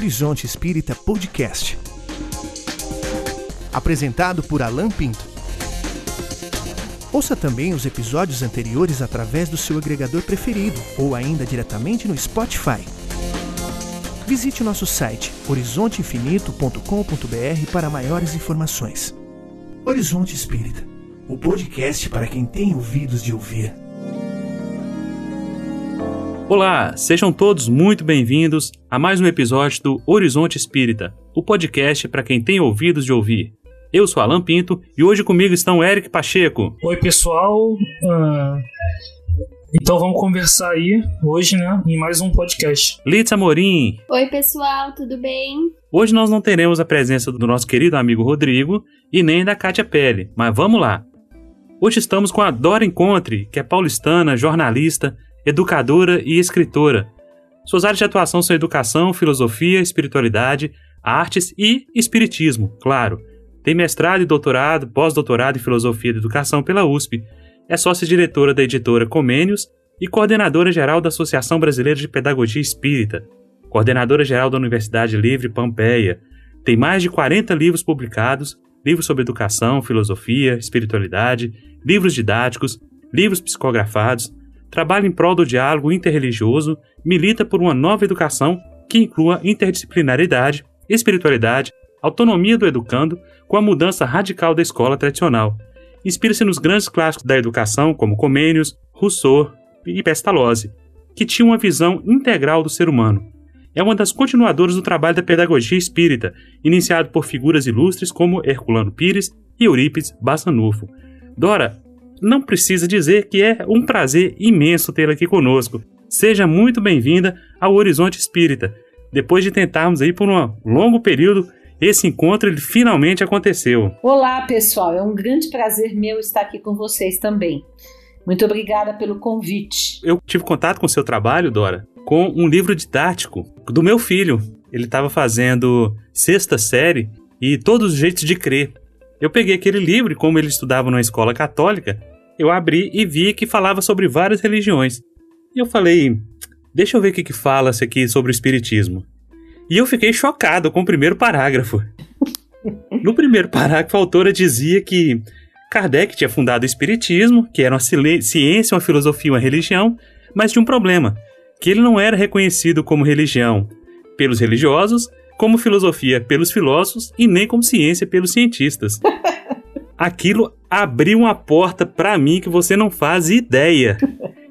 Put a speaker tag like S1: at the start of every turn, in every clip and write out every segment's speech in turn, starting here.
S1: Horizonte Espírita Podcast. Apresentado por Alan Pinto. Ouça também os episódios anteriores através do seu agregador preferido ou ainda diretamente no Spotify. Visite o nosso site horizonteinfinito.com.br para maiores informações. Horizonte Espírita, o podcast para quem tem ouvidos de ouvir.
S2: Olá, sejam todos muito bem-vindos a mais um episódio do Horizonte Espírita, o podcast para quem tem ouvidos de ouvir. Eu sou Alan Pinto e hoje comigo estão Eric Pacheco.
S3: Oi, pessoal. Uh, então vamos conversar aí hoje, né, em mais um podcast.
S2: Litz Amorim.
S4: Oi, pessoal, tudo bem?
S2: Hoje nós não teremos a presença do nosso querido amigo Rodrigo e nem da Kátia Pelle, mas vamos lá. Hoje estamos com a Dora Encontre, que é paulistana, jornalista, educadora e escritora. Suas áreas de atuação são educação, filosofia, espiritualidade, artes e espiritismo, claro. Tem mestrado e doutorado, pós-doutorado em filosofia da educação pela USP. É sócia-diretora da editora Comênios e coordenadora geral da Associação Brasileira de Pedagogia Espírita, coordenadora geral da Universidade Livre Pampeia. Tem mais de 40 livros publicados, livros sobre educação, filosofia, espiritualidade, livros didáticos, livros psicografados, trabalha em prol do diálogo interreligioso, milita por uma nova educação que inclua interdisciplinaridade, espiritualidade, autonomia do educando com a mudança radical da escola tradicional. Inspira-se nos grandes clássicos da educação como Comênios, Rousseau e Pestalozzi, que tinham uma visão integral do ser humano. É uma das continuadoras do trabalho da pedagogia espírita, iniciado por figuras ilustres como Herculano Pires e Eurípides Bassanufo. Dora, não precisa dizer que é um prazer imenso tê-la aqui conosco. Seja muito bem-vinda ao Horizonte Espírita. Depois de tentarmos aí por um longo período, esse encontro ele finalmente aconteceu.
S5: Olá, pessoal. É um grande prazer meu estar aqui com vocês também. Muito obrigada pelo convite.
S2: Eu tive contato com o seu trabalho, Dora, com um livro didático do meu filho. Ele estava fazendo sexta série e todos os jeitos de crer. Eu peguei aquele livro como ele estudava numa escola católica, eu abri e vi que falava sobre várias religiões. E eu falei, deixa eu ver o que, que fala isso aqui sobre o espiritismo. E eu fiquei chocado com o primeiro parágrafo. No primeiro parágrafo, a autora dizia que Kardec tinha fundado o Espiritismo, que era uma ciência, uma filosofia, uma religião, mas tinha um problema, que ele não era reconhecido como religião pelos religiosos, como filosofia pelos filósofos e nem como ciência pelos cientistas. Aquilo abriu uma porta para mim que você não faz ideia.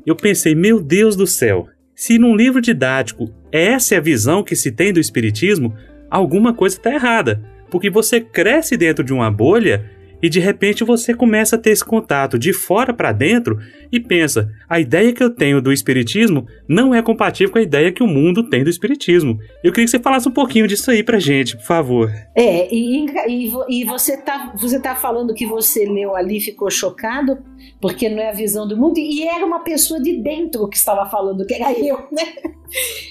S2: Eu pensei, meu Deus do céu, se num livro didático essa é a visão que se tem do espiritismo, alguma coisa está errada, porque você cresce dentro de uma bolha e de repente você começa a ter esse contato de fora para dentro e pensa: a ideia que eu tenho do espiritismo não é compatível com a ideia que o mundo tem do espiritismo. Eu queria que você falasse um pouquinho disso aí pra gente, por favor.
S5: É, e, e, e você tá, você tá falando que você leu ali e ficou chocado, porque não é a visão do mundo, e era uma pessoa de dentro que estava falando, que era eu, né?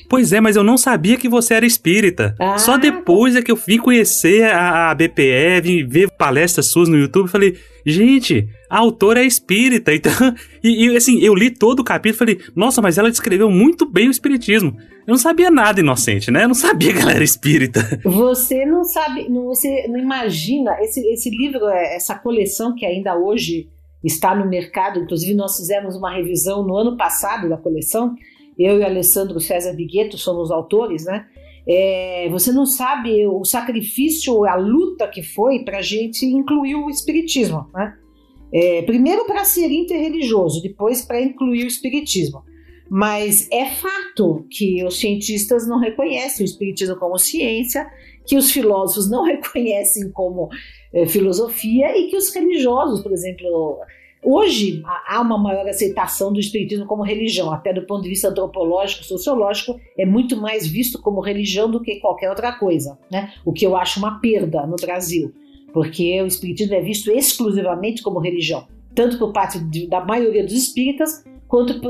S2: Pois é, mas eu não sabia que você era espírita. Ah, Só depois é que eu vim conhecer a, a BPE, vim ver palestras suas no YouTube falei, gente, a autora é espírita. Então, e, e, assim, eu li todo o capítulo falei, nossa, mas ela descreveu muito bem o espiritismo. Eu não sabia nada inocente, né? Eu não sabia que ela era espírita.
S5: Você não sabe, não, você não imagina, esse, esse livro, é, essa coleção que ainda hoje está no mercado, inclusive nós fizemos uma revisão no ano passado da coleção, eu e Alessandro César Bigueto somos autores, né? É, você não sabe o sacrifício, a luta que foi para a gente incluir o espiritismo, né? É, primeiro para ser interreligioso, depois para incluir o espiritismo. Mas é fato que os cientistas não reconhecem o espiritismo como ciência, que os filósofos não reconhecem como é, filosofia e que os religiosos, por exemplo, Hoje há uma maior aceitação do espiritismo como religião, até do ponto de vista antropológico, sociológico, é muito mais visto como religião do que qualquer outra coisa, né? O que eu acho uma perda no Brasil, porque o espiritismo é visto exclusivamente como religião, tanto por parte de, da maioria dos espíritas quanto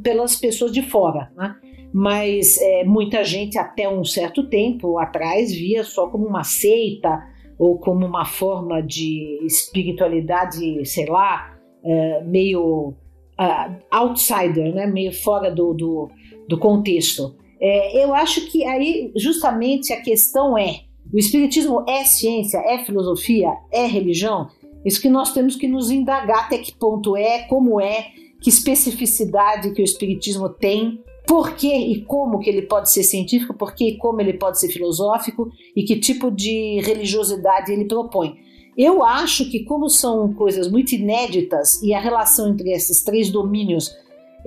S5: pelas pessoas de fora, né? Mas é, muita gente até um certo tempo atrás via só como uma seita ou como uma forma de espiritualidade, sei lá, é, meio uh, outsider, né? meio fora do, do, do contexto. É, eu acho que aí justamente a questão é: o Espiritismo é ciência, é filosofia, é religião? Isso que nós temos que nos indagar até que ponto é, como é, que especificidade que o Espiritismo tem, por que e como que ele pode ser científico, por que e como ele pode ser filosófico e que tipo de religiosidade ele propõe. Eu acho que, como são coisas muito inéditas e a relação entre esses três domínios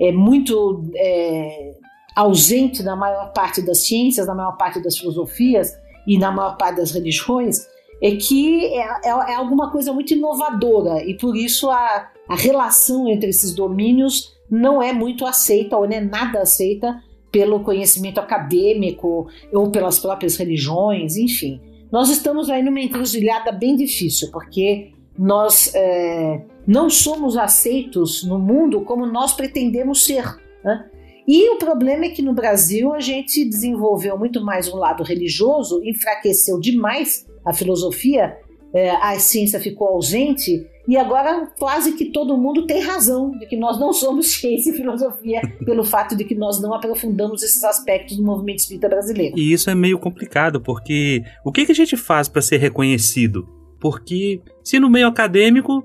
S5: é muito é, ausente na maior parte das ciências, na maior parte das filosofias e na maior parte das religiões, é que é, é, é alguma coisa muito inovadora e por isso a, a relação entre esses domínios não é muito aceita ou não é nada aceita pelo conhecimento acadêmico ou pelas próprias religiões, enfim. Nós estamos aí numa encruzilhada bem difícil, porque nós é, não somos aceitos no mundo como nós pretendemos ser. Né? E o problema é que no Brasil a gente desenvolveu muito mais um lado religioso, enfraqueceu demais a filosofia, é, a ciência ficou ausente, e agora quase que todo mundo tem razão de que nós não somos ciência e filosofia pelo fato de que nós não aprofundamos esses aspectos do movimento espírita brasileiro.
S2: E isso é meio complicado, porque o que, a gente faz para ser reconhecido? Porque se no meio acadêmico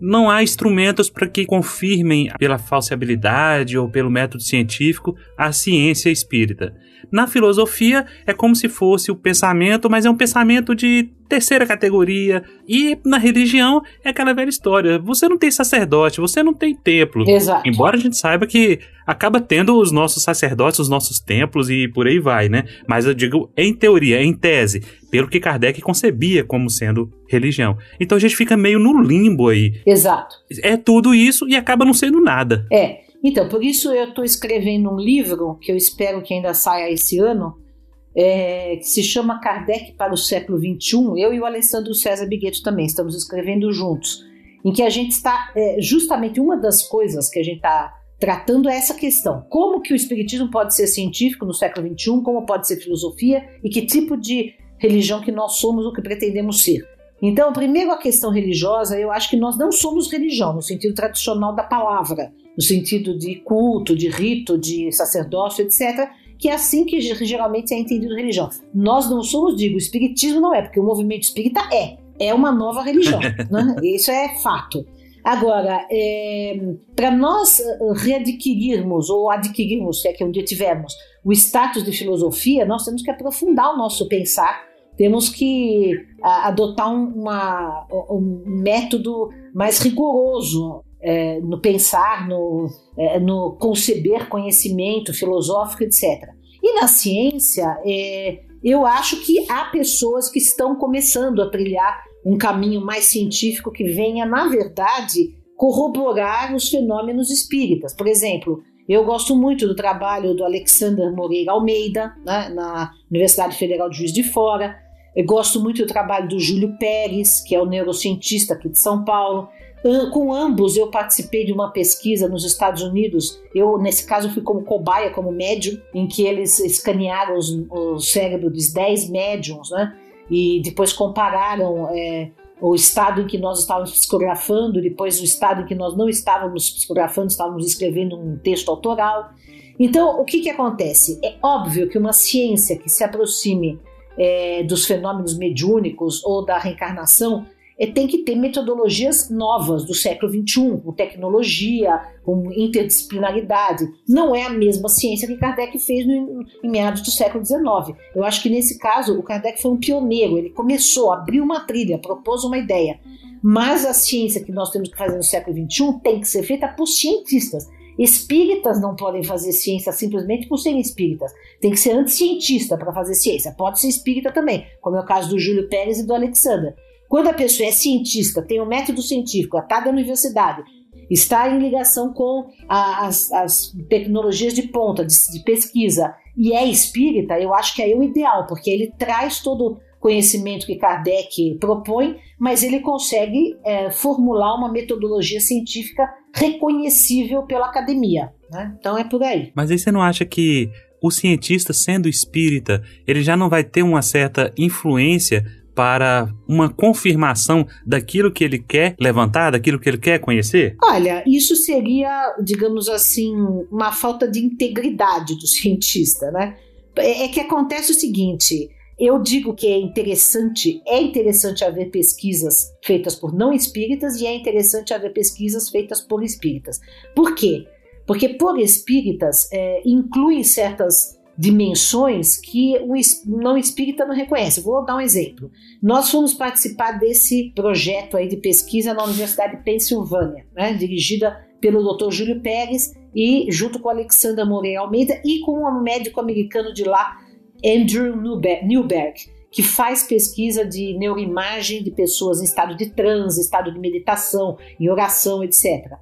S2: não há instrumentos para que confirmem pela falsibilidade ou pelo método científico a ciência espírita. Na filosofia é como se fosse o pensamento, mas é um pensamento de terceira categoria. E na religião é aquela velha história: você não tem sacerdote, você não tem templo.
S5: Exato.
S2: Embora a gente saiba que acaba tendo os nossos sacerdotes, os nossos templos e por aí vai, né? Mas eu digo em teoria, em tese, pelo que Kardec concebia como sendo religião. Então a gente fica meio no limbo aí.
S5: Exato.
S2: É tudo isso e acaba não sendo nada.
S5: É. Então, por isso eu estou escrevendo um livro que eu espero que ainda saia esse ano, é, que se chama Kardec para o século XXI. Eu e o Alessandro César Bigueto também estamos escrevendo juntos, em que a gente está é, justamente uma das coisas que a gente está tratando é essa questão: como que o espiritismo pode ser científico no século XXI, como pode ser filosofia e que tipo de religião que nós somos ou que pretendemos ser. Então, primeiro a questão religiosa, eu acho que nós não somos religião no sentido tradicional da palavra no sentido de culto, de rito, de sacerdócio, etc., que é assim que geralmente é entendido religião. Nós não somos, digo, o espiritismo não é, porque o movimento espírita é, é uma nova religião, né? isso é fato. Agora, é, para nós eh, readquirirmos ou adquirirmos, se é que um dia tivermos, o status de filosofia, nós temos que aprofundar o nosso pensar, temos que adotar um, uma, um método mais rigoroso é, no pensar, no, é, no conceber conhecimento filosófico, etc. E na ciência, é, eu acho que há pessoas que estão começando a trilhar um caminho mais científico que venha, na verdade, corroborar os fenômenos espíritas. Por exemplo, eu gosto muito do trabalho do Alexander Moreira Almeida, né, na Universidade Federal de Juiz de Fora. Eu gosto muito do trabalho do Júlio Pérez, que é o neurocientista aqui de São Paulo. Com ambos eu participei de uma pesquisa nos Estados Unidos. Eu, nesse caso, fui como cobaia, como médium, em que eles escanearam os, o cérebro dos 10 médiums, né? E depois compararam é, o estado em que nós estávamos psicografando, depois o estado em que nós não estávamos psicografando, estávamos escrevendo um texto autoral. Então, o que, que acontece? É óbvio que uma ciência que se aproxime é, dos fenômenos mediúnicos ou da reencarnação tem que ter metodologias novas do século XXI, com tecnologia, com interdisciplinaridade. Não é a mesma ciência que Kardec fez no, em meados do século XIX. Eu acho que nesse caso o Kardec foi um pioneiro, ele começou, abriu uma trilha, propôs uma ideia. Mas a ciência que nós temos que fazer no século XXI tem que ser feita por cientistas. Espíritas não podem fazer ciência simplesmente por serem espíritas. Tem que ser anticientista para fazer ciência. Pode ser espírita também, como é o caso do Júlio Pérez e do Alexander. Quando a pessoa é cientista, tem um método científico, está da universidade, está em ligação com a, as, as, tecnologias de ponta, de, de, pesquisa, e é espírita, eu acho que é o ideal, porque ele traz todo o conhecimento que Kardec propõe, mas ele consegue é, formular uma metodologia científica reconhecível pela academia. Né? Então é por aí.
S2: Mas aí você não acha que o cientista, sendo espírita, ele já não vai ter uma certa influência para uma confirmação daquilo que ele quer levantar, daquilo que ele quer conhecer?
S5: Olha, isso seria, digamos assim, uma falta de integridade do cientista, né? É, é que acontece o seguinte: eu digo que é interessante, é interessante haver pesquisas feitas por não espíritas e é interessante haver pesquisas feitas por espíritas. Por quê? Porque por espíritas é, incluem certas dimensões que o não espírita não reconhece. Vou dar um exemplo. Nós fomos participar desse projeto aí de pesquisa na Universidade de Pensilvânia, né, dirigida pelo Dr. Júlio Pérez e junto com Alexandra Moreira Almeida e com um médico americano de lá, Andrew Newberg, que faz pesquisa de neuroimagem de pessoas em estado de transe, estado de meditação, em oração, etc.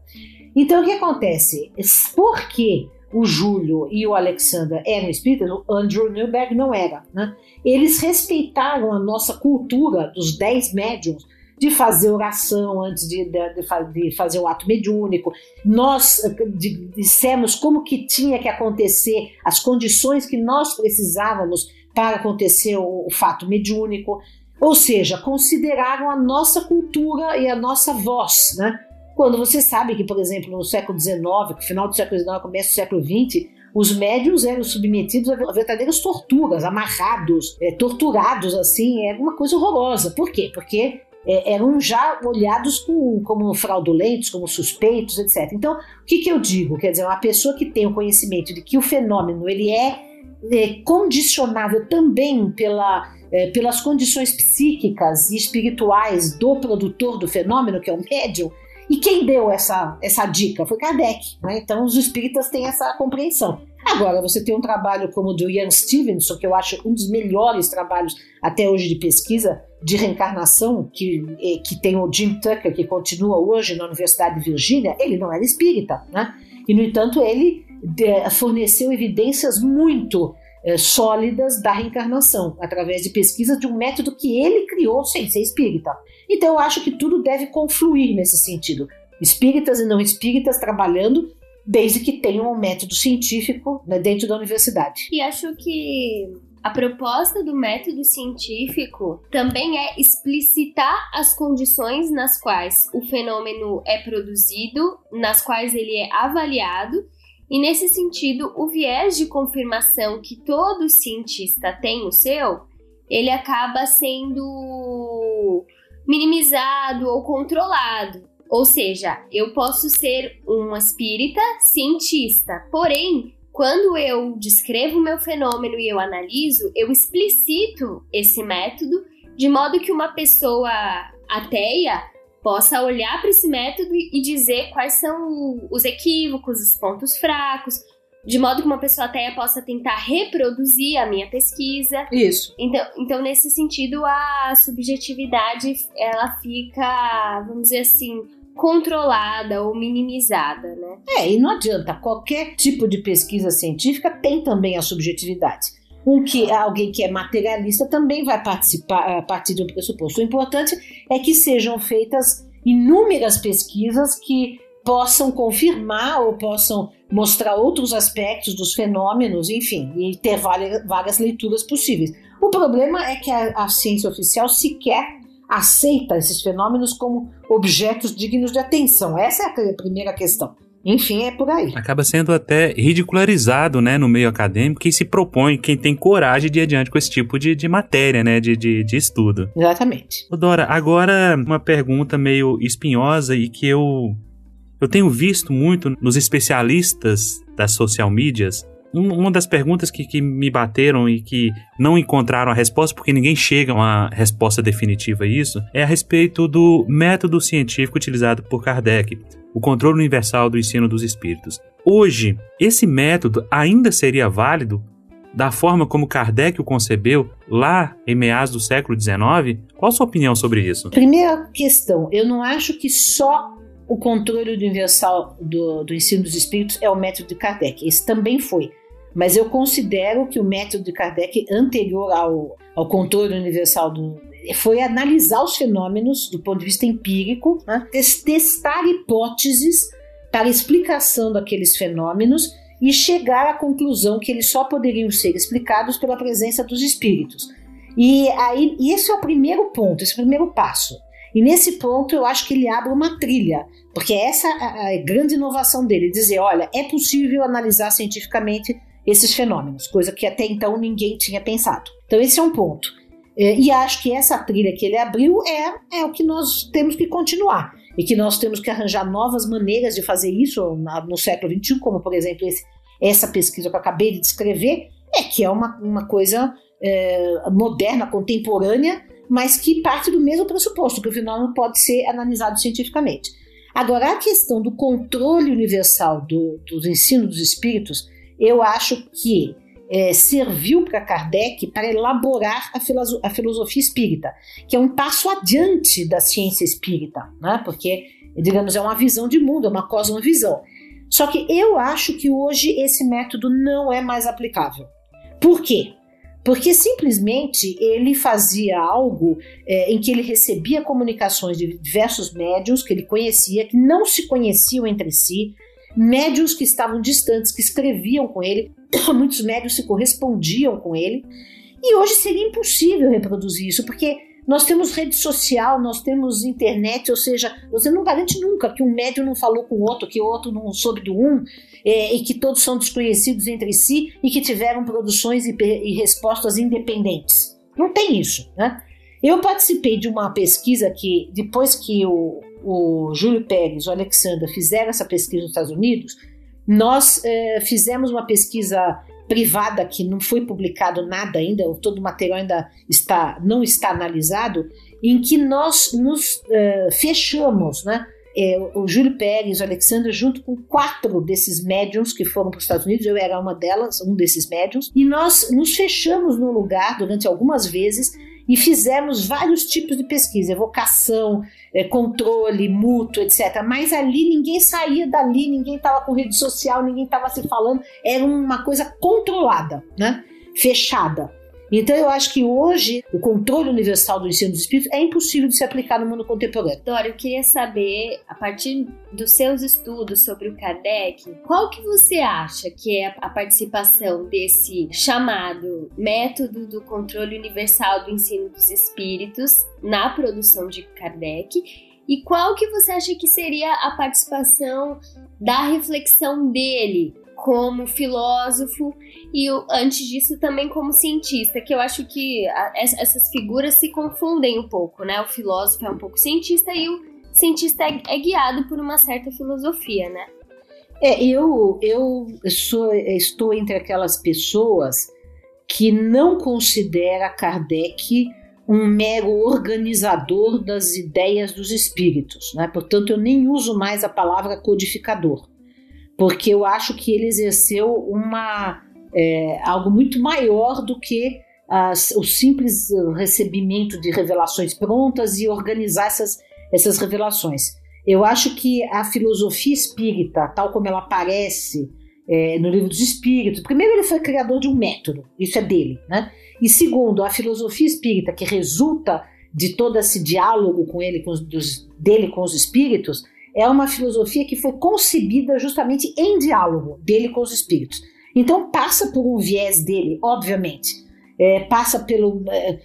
S5: Então, o que acontece? Por que o Júlio e o Alexander eram espíritas, o Andrew Newberg não era. Né? Eles respeitaram a nossa cultura dos dez médiums de fazer oração antes de, de, de fazer o ato mediúnico. Nós de, dissemos como que tinha que acontecer, as condições que nós precisávamos para acontecer o, o fato mediúnico. Ou seja, consideraram a nossa cultura e a nossa voz, né? Quando você sabe que, por exemplo, no século XIX, no final do século XIX, começo do século XX, os médios eram submetidos a verdadeiras torturas, amarrados, é, torturados assim, é uma coisa horrorosa. Por quê? Porque é, eram já olhados com, como fraudulentos, como suspeitos, etc. Então, o que, que eu digo? Quer dizer, uma pessoa que tem o conhecimento de que o fenômeno ele é, é condicionável também pela, é, pelas condições psíquicas e espirituais do produtor do fenômeno, que é o médium, e quem deu essa, essa dica? Foi Kardec. Né? Então os espíritas têm essa compreensão. Agora, você tem um trabalho como o do Ian Stevenson, que eu acho um dos melhores trabalhos até hoje de pesquisa de reencarnação, que, eh, que tem o Jim Tucker, que continua hoje na Universidade de Virgínia, ele não era espírita, né? E, no entanto, ele forneceu evidências muito é, sólidas da reencarnação, através de pesquisa de um método que ele criou sem ser espírita. Então eu acho que tudo deve confluir nesse sentido. Espíritas e não espíritas trabalhando desde que tenham um método científico né, dentro da universidade.
S4: E acho que a proposta do método científico também é explicitar as condições nas quais o fenômeno é produzido, nas quais ele é avaliado e nesse sentido, o viés de confirmação que todo cientista tem no seu, ele acaba sendo minimizado ou controlado. Ou seja, eu posso ser um espírita cientista, porém, quando eu descrevo o meu fenômeno e eu analiso, eu explicito esse método de modo que uma pessoa ateia possa olhar para esse método e dizer quais são os equívocos, os pontos fracos, de modo que uma pessoa até possa tentar reproduzir a minha pesquisa.
S5: Isso.
S4: Então, então nesse sentido, a subjetividade ela fica, vamos dizer assim, controlada ou minimizada, né?
S5: É, e não adianta, qualquer tipo de pesquisa científica tem também a subjetividade um que alguém que é materialista também vai participar a partir de um pressuposto. O importante é que sejam feitas inúmeras pesquisas que possam confirmar ou possam mostrar outros aspectos dos fenômenos, enfim, e ter várias, várias leituras possíveis. O problema é que a, a ciência oficial sequer aceita esses fenômenos como objetos dignos de atenção. Essa é a primeira questão. Enfim, é por aí.
S2: Acaba sendo até ridicularizado, né, no meio acadêmico, quem se propõe, quem tem coragem de ir adiante com esse tipo de, de matéria, né, de, de, de estudo.
S5: Exatamente.
S2: Dora, agora uma pergunta meio espinhosa e que eu, eu tenho visto muito nos especialistas das social medias, uma das perguntas que, que, me bateram e que não encontraram a resposta, porque ninguém chega a uma resposta definitiva a isso, é a respeito do método científico utilizado por Kardec o controle universal do ensino dos espíritos. Hoje, esse método ainda seria válido da forma como Kardec o concebeu lá em meados do século XIX? Qual a sua opinião sobre isso?
S5: Primeira questão, eu não acho que só o controle universal do, do ensino dos espíritos é o método de Kardec. Esse também foi. Mas eu considero que o método de Kardec anterior ao, ao controle universal do, foi analisar os fenômenos do ponto de vista empírico, né? testar hipóteses para explicação daqueles fenômenos e chegar à conclusão que eles só poderiam ser explicados pela presença dos espíritos. E aí, esse é o primeiro ponto, esse é o primeiro passo. E nesse ponto eu acho que ele abre uma trilha, porque essa é a grande inovação dele, dizer, olha, é possível analisar cientificamente esses fenômenos, coisa que até então ninguém tinha pensado. Então, esse é um ponto. É, e acho que essa trilha que ele abriu é, é o que nós temos que continuar. E que nós temos que arranjar novas maneiras de fazer isso no século XXI, como, por exemplo, esse, essa pesquisa que eu acabei de descrever, é que é uma, uma coisa é, moderna, contemporânea, mas que parte do mesmo pressuposto, que o fenômeno pode ser analisado cientificamente. Agora, a questão do controle universal do, do ensino dos espíritos, eu acho que é, serviu para Kardec para elaborar a, filoso a, filosofia espírita, que é um passo adiante da ciência espírita, né? porque, digamos, é uma visão de mundo, é uma cosmovisão. Só que eu acho que hoje esse método não é mais aplicável. Por quê? Porque simplesmente ele fazia algo é, em que ele recebia comunicações de diversos médiums que ele conhecia, que não se conheciam entre si, médiums que estavam distantes, que escreviam com ele, muitos médiums se correspondiam com ele. E hoje seria impossível reproduzir isso, porque nós temos rede social, nós temos internet, ou seja, você não garante nunca que um médium não falou com o outro, que o outro não soube do um, é, e que todos são desconhecidos entre si e que tiveram produções e, e respostas independentes. Não tem isso, né? Eu participei de uma pesquisa que, depois que o, o Júlio Pérez, o Alexandre fizeram essa pesquisa nos Estados Unidos, nós é, fizemos uma pesquisa privada que não foi publicado nada ainda, todo o material ainda está, não está analisado, em que nós nos uh, fechamos, né? É, o Júlio Pérez, o Alexandre, junto com quatro desses médiums que foram para os Estados Unidos, eu era uma delas, um desses médiums, e nós nos fechamos num lugar durante algumas vezes e fizemos vários tipos de pesquisa, evocação, é, controle mútuo, etc. Mas ali ninguém saía dali, ninguém estava com rede social, ninguém estava se falando, era uma coisa controlada, né? fechada. Então eu acho que hoje o controle universal do ensino dos espíritos é impossível de se aplicar no mundo contemporâneo.
S4: Dora, eu queria saber, a partir dos seus estudos sobre o Kardec, qual que você acha que é a participação desse chamado método do controle universal do ensino dos espíritos na produção de Kardec? E qual que você acha que seria a participação da reflexão dele como filósofo e antes disso também como cientista, que eu acho que essas figuras se confundem um pouco, né? O filósofo é um pouco cientista e o cientista é, é guiado por uma certa filosofia, né?
S5: É, eu, eu sou, estou entre aquelas pessoas que não considera Kardec um mero organizador das ideias dos espíritos, né? Portanto, eu nem uso mais a palavra codificador porque eu acho que ele exerceu uma é, algo muito maior do que as, o simples recebimento de revelações prontas e organizar essas, essas revelações. Eu acho que a filosofia espírita, tal como ela aparece é, no livro dos Espíritos, primeiro ele foi criador de um método, isso é dele, né? E segundo, a filosofia espírita que resulta de todo esse diálogo com ele, com os, dos, dele com os espíritos, é uma filosofia que foi concebida justamente em diálogo dele com os espíritos. Então passa por um viés dele, obviamente, é, passa pelo é,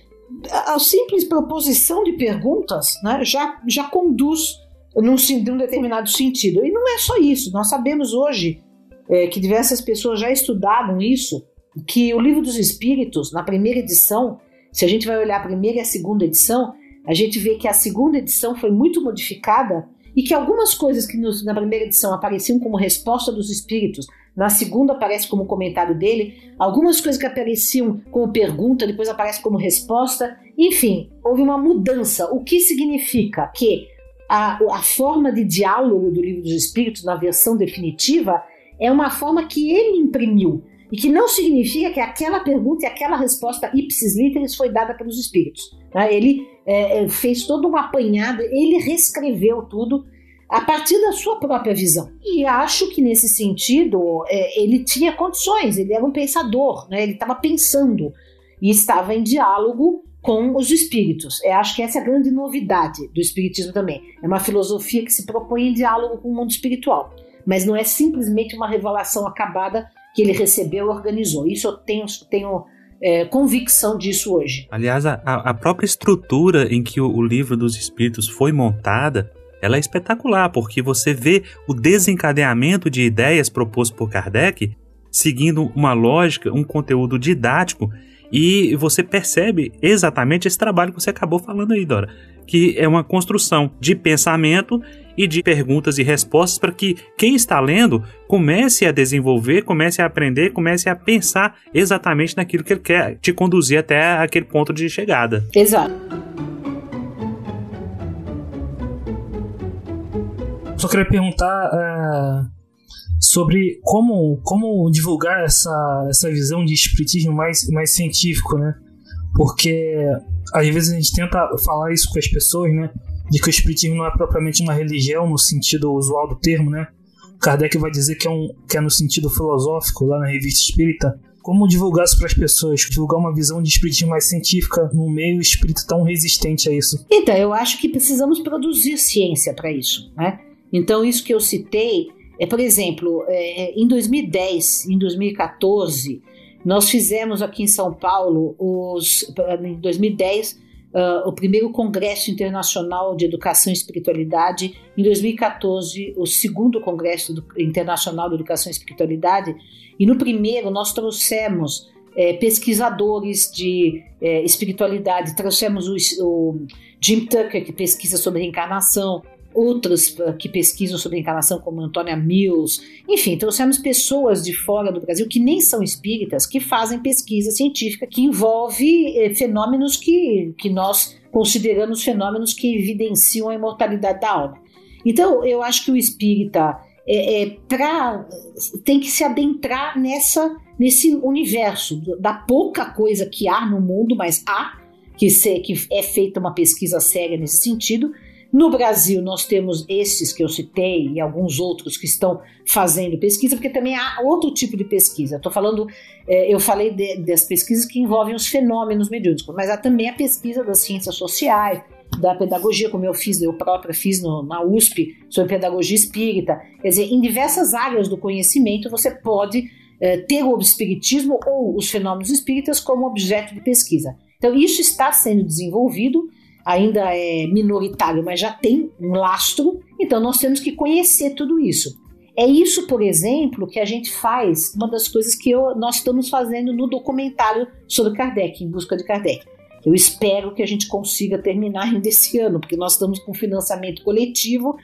S5: a simples proposição de perguntas, né, já já conduz num, num, determinado sentido. E não é só isso. Nós sabemos hoje é, que diversas pessoas já estudaram isso, que o livro dos Espíritos, na primeira edição, se a gente vai olhar a primeira e a segunda edição, a gente vê que a segunda edição foi muito modificada e que algumas coisas que nos, na primeira edição apareciam como resposta dos espíritos, na segunda aparece como comentário dele, algumas coisas que apareciam como pergunta, depois aparece como resposta, enfim, houve uma mudança. O que significa que a, a forma de diálogo do livro dos espíritos, na versão definitiva, é uma forma que ele imprimiu. E que não significa que aquela pergunta e aquela resposta ipsis literis foi dada pelos espíritos. Né? Ele é, é, fez todo um apanhado, ele reescreveu tudo a partir da sua própria visão. E acho que nesse sentido é, ele tinha condições, ele era um pensador, né? ele estava pensando e estava em diálogo com os espíritos. Eu acho que essa é a grande novidade do espiritismo também. É uma filosofia que se propõe em diálogo com o mundo espiritual, mas não é simplesmente uma revelação acabada que ele recebeu e organizou. Isso eu tenho, tenho é, convicção disso hoje.
S2: Aliás, a, a própria estrutura em que o, o livro dos Espíritos foi montada ela é espetacular, porque você vê o desencadeamento de ideias proposto por Kardec seguindo uma lógica, um conteúdo didático e você percebe exatamente esse trabalho que você acabou falando aí, Dora, que é uma construção de pensamento e de perguntas e respostas para que quem está lendo comece a desenvolver, comece a aprender, comece a pensar exatamente naquilo que ele quer te conduzir até aquele ponto de chegada.
S5: Exato.
S3: Só queria perguntar uh, sobre como, como divulgar essa, essa visão de espiritismo mais, mais científico, né? Porque às vezes a gente tenta falar isso com as pessoas, né? De que o espiritismo não é propriamente uma religião no sentido usual do termo, né? Kardec vai dizer que é, um, que é no sentido filosófico, lá na revista espírita. Como divulgar isso para as pessoas? Divulgar uma visão de espiritismo mais científica num meio espírita tão resistente a isso?
S5: Então, eu acho que precisamos produzir ciência para isso, né? Então, isso que eu citei é, por exemplo, é, em 2010, em 2014, nós fizemos aqui em São Paulo, os, em 2010, uh, o primeiro Congresso Internacional de Educação e Espiritualidade, em 2014, o segundo Congresso Internacional de Educação e Espiritualidade, e no primeiro nós trouxemos é, pesquisadores de é, espiritualidade, trouxemos o, o Jim Tucker, que pesquisa sobre reencarnação, outras ah, que pesquisam sobre encarnação, como Antônia Mills. Enfim, trouxemos pessoas de fora do Brasil que nem são espíritas, que fazem pesquisa científica que envolve eh, fenômenos que, que nós consideramos fenômenos que evidenciam a imortalidade da alma. Então, eu acho que o espírita é, é pra, tem que se adentrar nessa, nesse universo da pouca coisa que há no mundo, mas há que, ser, que é feita uma pesquisa séria nesse sentido no Brasil, nós temos esses que eu citei e alguns outros que estão fazendo pesquisa, porque também há outro tipo de pesquisa. Estou falando, é, eu falei de, das pesquisas que envolvem os fenômenos mediúnicos, mas há também a pesquisa das ciências sociais, da pedagogia, como eu fiz, eu própria fiz no, na USP, sobre pedagogia espírita. Quer dizer, em diversas áreas do conhecimento você pode é, ter o espiritismo ou os fenômenos espíritas como objeto de pesquisa. Então, isso está sendo desenvolvido ainda é minoritário, mas já tem um lastro, então nós temos que conhecer tudo isso. É isso, por exemplo, que a gente faz, uma das coisas que eu, nós estamos fazendo no documentário sobre Kardec, Em Busca de Kardec. Eu espero que a gente consiga terminar ainda esse ano, porque nós estamos com financiamento coletivo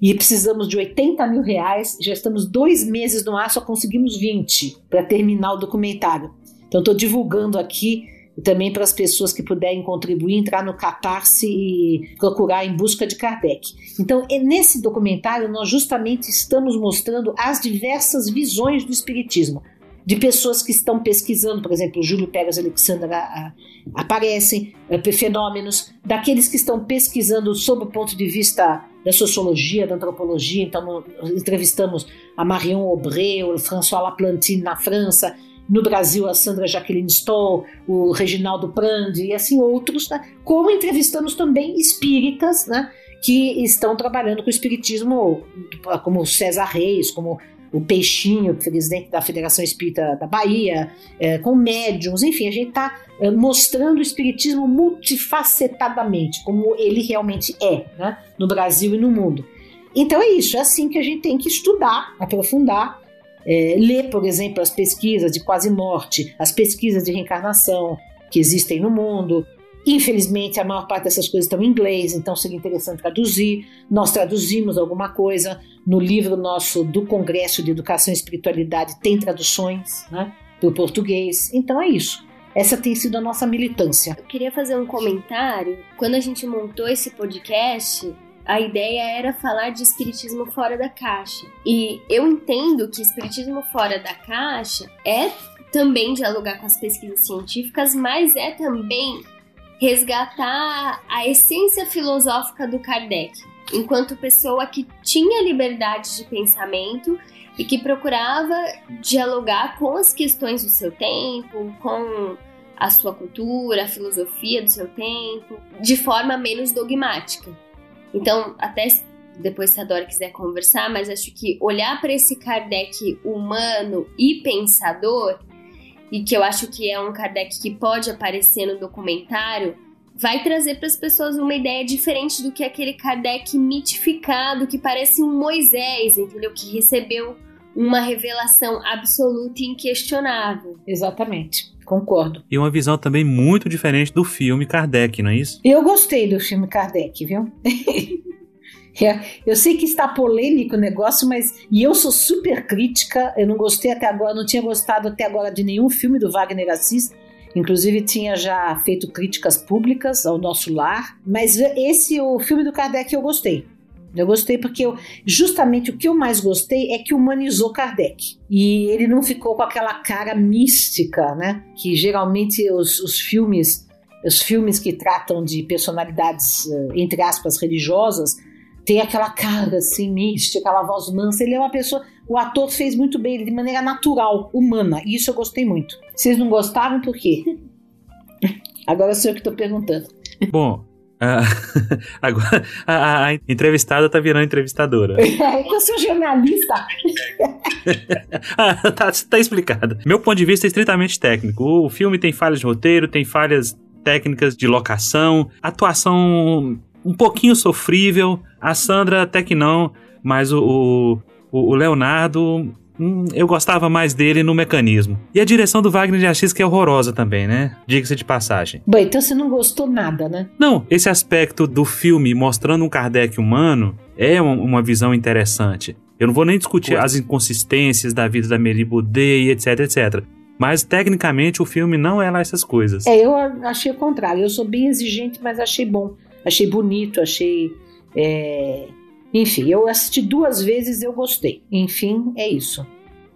S5: e precisamos de 80 mil reais. Já estamos dois meses no ar, só conseguimos 20 para terminar o documentário. Então, estou divulgando aqui e também para as pessoas que puderem contribuir, entrar no Catarse e procurar em busca de Kardec. Então, nesse documentário, nós justamente estamos mostrando as diversas visões do Espiritismo. De pessoas que estão pesquisando, por exemplo, Júlio Pérez e Alexandra aparecem, é, fenômenos, daqueles que estão pesquisando sob o ponto de vista da sociologia, da antropologia. Então, entrevistamos a Marion Aubray, o François Laplantine na França, no Brasil a Sandra Jacqueline Stoll, o Reginaldo Prandi e assim outros, né? como entrevistamos também espíritas né? que estão trabalhando com o espiritismo, como César Reis, como o Peixinho, presidente da Federação Espírita da Bahia, é, com médiums, enfim, a gente está é, mostrando o espiritismo multifacetadamente, como ele realmente é, né? no Brasil e no mundo. Então é isso, é assim que a gente tem que estudar, aprofundar é, ler, por exemplo, as pesquisas de quase morte, as pesquisas de reencarnação que existem no mundo. Infelizmente, a maior parte dessas coisas estão em inglês, então seria interessante traduzir. Nós traduzimos alguma coisa. No livro nosso do Congresso de Educação e Espiritualidade tem traduções né, para o português. Então é isso. Essa tem sido a nossa militância.
S4: Eu queria fazer um comentário. Quando a gente montou esse podcast, a ideia era falar de espiritismo fora da caixa. E eu entendo que espiritismo fora da caixa é também dialogar com as pesquisas científicas, mas é também resgatar a essência filosófica do Kardec, enquanto pessoa que tinha liberdade de pensamento e que procurava dialogar com as questões do seu tempo, com a sua cultura, a filosofia do seu tempo, de forma menos dogmática. Então, até depois se a Dora quiser conversar, mas acho que olhar para esse Kardec humano e pensador, e que eu acho que é um Kardec que pode aparecer no documentário, vai trazer para as pessoas uma ideia diferente do que aquele Kardec mitificado, que parece um Moisés, entendeu? Que recebeu uma revelação absoluta e inquestionável.
S5: Exatamente. Concordo.
S2: E uma visão também muito diferente do filme Kardec, não é isso?
S5: Eu gostei do filme Kardec, viu? É, eu sei que está polêmico o negócio, mas. E eu sou super crítica. Eu não gostei até agora, não tinha gostado até agora de nenhum filme do Wagner Assis. Inclusive tinha já feito críticas públicas ao nosso lar. Mas esse, o filme do Kardec, eu gostei. Eu gostei porque eu, justamente o que eu mais gostei é que humanizou Kardec. E ele não ficou com aquela cara mística, né? Que geralmente os, os filmes, os filmes que tratam de personalidades, eh, entre aspas, religiosas, tem aquela cara assim, mística, aquela voz mansa. Ele é uma pessoa. O ator fez muito bem, de maneira natural, humana. E isso eu gostei muito. Vocês não gostaram por quê? Agora sou eu que estou perguntando.
S2: Bom, Uh, agora a, a, entrevistada tá virando entrevistadora.
S5: É, eu sou jornalista.
S2: ah, tá, tá explicado. Meu ponto de vista é estritamente técnico. O filme tem falhas de roteiro, tem falhas técnicas de locação, atuação um pouquinho sofrível. A Sandra até que não, mas o, o, o Leonardo Hum, eu gostava mais dele no mecanismo. E a direção do Wagner de Assis que é horrorosa também, né? Diga-se de passagem.
S5: Bom, então você não gostou nada, né?
S2: Não, esse aspecto do filme mostrando um Kardec humano é uma visão interessante. Eu não vou nem discutir as inconsistências da vida da Mary Boudet e etc, etc. Mas tecnicamente o filme não é lá essas coisas.
S5: É, eu achei o contrário. Eu sou bem exigente, mas achei bom. Achei bonito, achei. É enfim, eu assisti duas vezes eu gostei. Enfim, é isso.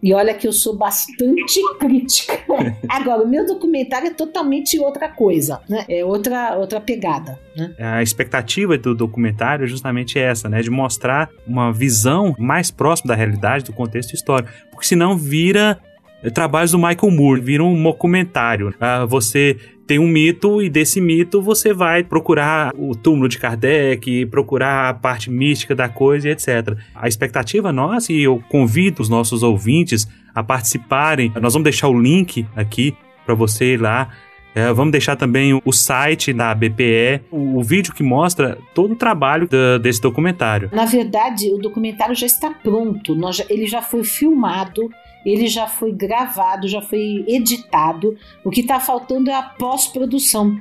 S5: E olha que eu sou bastante crítica. Agora, o meu documentário é totalmente outra coisa, né? É outra, outra pegada, né?
S2: A expectativa do documentário é justamente essa, né? De mostrar uma visão mais próxima da realidade, do contexto histórico. Porque senão vira trabalhos do Michael Moore, vira um documentário. Ah, você tem um mito e desse mito você vai procurar o túmulo de Kardec, procurar a parte mística da coisa e etc. A expectativa nossa, e eu convido os nossos ouvintes a participarem, nós vamos deixar o link aqui para você ir lá. É, vamos deixar também o site da BPE, o, o vídeo que mostra todo o trabalho desse documentário.
S5: Na verdade, o documentário já está pronto, já, ele já foi filmado, ele já foi gravado, já foi editado. O que está faltando é a pós-produção.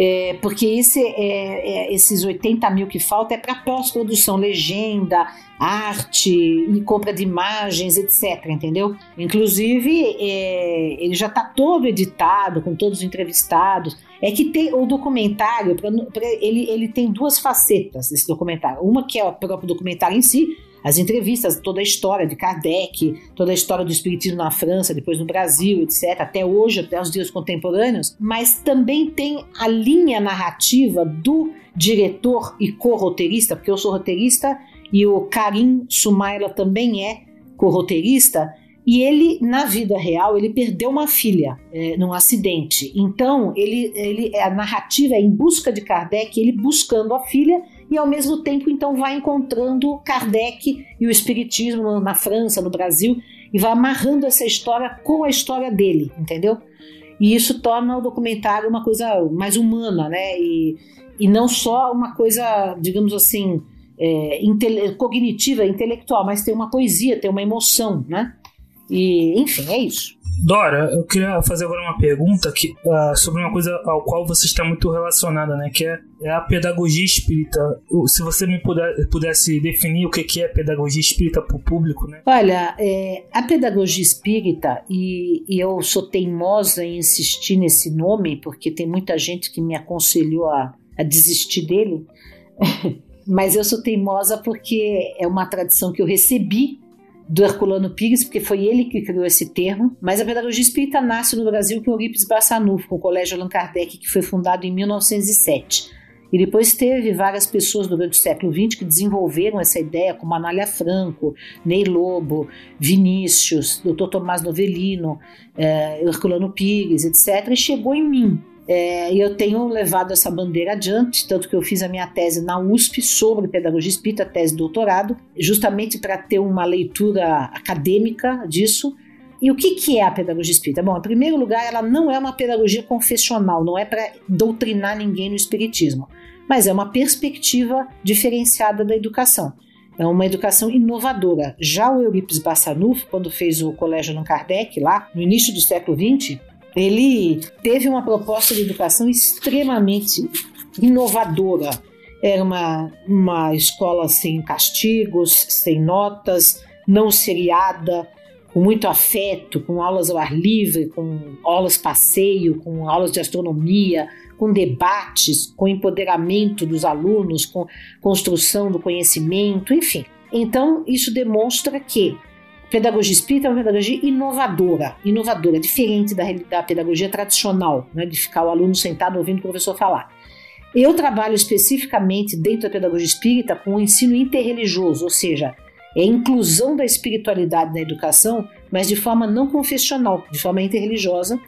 S5: É, porque esse, é, é, esses 80 mil que falta é para pós-produção, legenda, arte e compra de imagens, etc. Entendeu? Inclusive, é, ele já está todo editado, com todos os entrevistados. É que tem o documentário, pra, pra, ele, ele tem duas facetas, esse documentário. Uma que é o próprio documentário em si, as entrevistas, toda a história de Kardec, toda a história do espiritismo na França, depois no Brasil, etc., até hoje, até os dias contemporâneos, mas também tem a linha narrativa do diretor e co-roteirista, porque eu sou roteirista e o Karim Sumaila também é co-roteirista, e ele, na vida real, ele perdeu uma filha é, num acidente. Então, ele, ele, a narrativa é em busca de Kardec, ele buscando a filha e ao mesmo tempo então vai encontrando Kardec e o espiritismo na França, no Brasil e vai amarrando essa história com a história dele, entendeu? E isso torna o documentário uma coisa mais humana, né? E, e não só uma coisa, digamos assim, é, intele cognitiva, intelectual, mas tem uma poesia, tem uma emoção, né? E, enfim, é isso.
S3: Dora, eu queria fazer agora uma pergunta que, uh, sobre uma coisa ao qual você está muito relacionada, né? Que é, é a pedagogia espírita. Se você me puder, pudesse definir o que, é pedagogia espírita para o público, né?
S5: Olha, é, a pedagogia espírita, e, e, eu sou teimosa em insistir nesse nome, porque tem muita gente que me aconselhou a, a desistir dele, mas eu sou teimosa porque é uma tradição que eu recebi do Herculano Pires, porque foi ele que criou esse termo, mas a pedagogia espírita nasce no Brasil com Eurípides Bassanufo, com o Colégio Allan Kardec, que foi fundado em 1907. E depois teve várias pessoas durante o século XX que desenvolveram essa ideia, como Anália Franco, Ney Lobo, Vinícius, Dr. Tomás Novelino, eh, Herculano Pires, etc. E chegou em mim. É, e eu tenho levado essa bandeira adiante, tanto que eu fiz a minha tese na USP sobre pedagogia espírita, tese de doutorado, justamente para ter uma leitura acadêmica disso. E o que, que é a pedagogia espírita? Bom, em primeiro lugar, ela não é uma pedagogia confessional, não é para doutrinar ninguém no espiritismo, mas é uma perspectiva diferenciada da educação. é uma educação inovadora. Já o Eurípides Bassanufo, quando fez o colégio no Kardec, lá no início do século XX, ele teve uma proposta de educação extremamente inovadora. Era uma, uma escola sem castigos, sem notas, não seriada, com muito afeto, com aulas ao ar livre, com aulas passeio, com aulas de astronomia, com debates, com empoderamento dos alunos, com construção do conhecimento, enfim. Então, isso demonstra que pedagogia espírita é uma pedagogia inovadora, inovadora, diferente da, da pedagogia tradicional, né, de ficar o aluno sentado ouvindo o professor falar. Eu trabalho especificamente dentro da pedagogia espírita com o ensino interreligioso, ou seja, é a inclusão da espiritualidade na educação, mas de forma não confessional, de forma interreligiosa,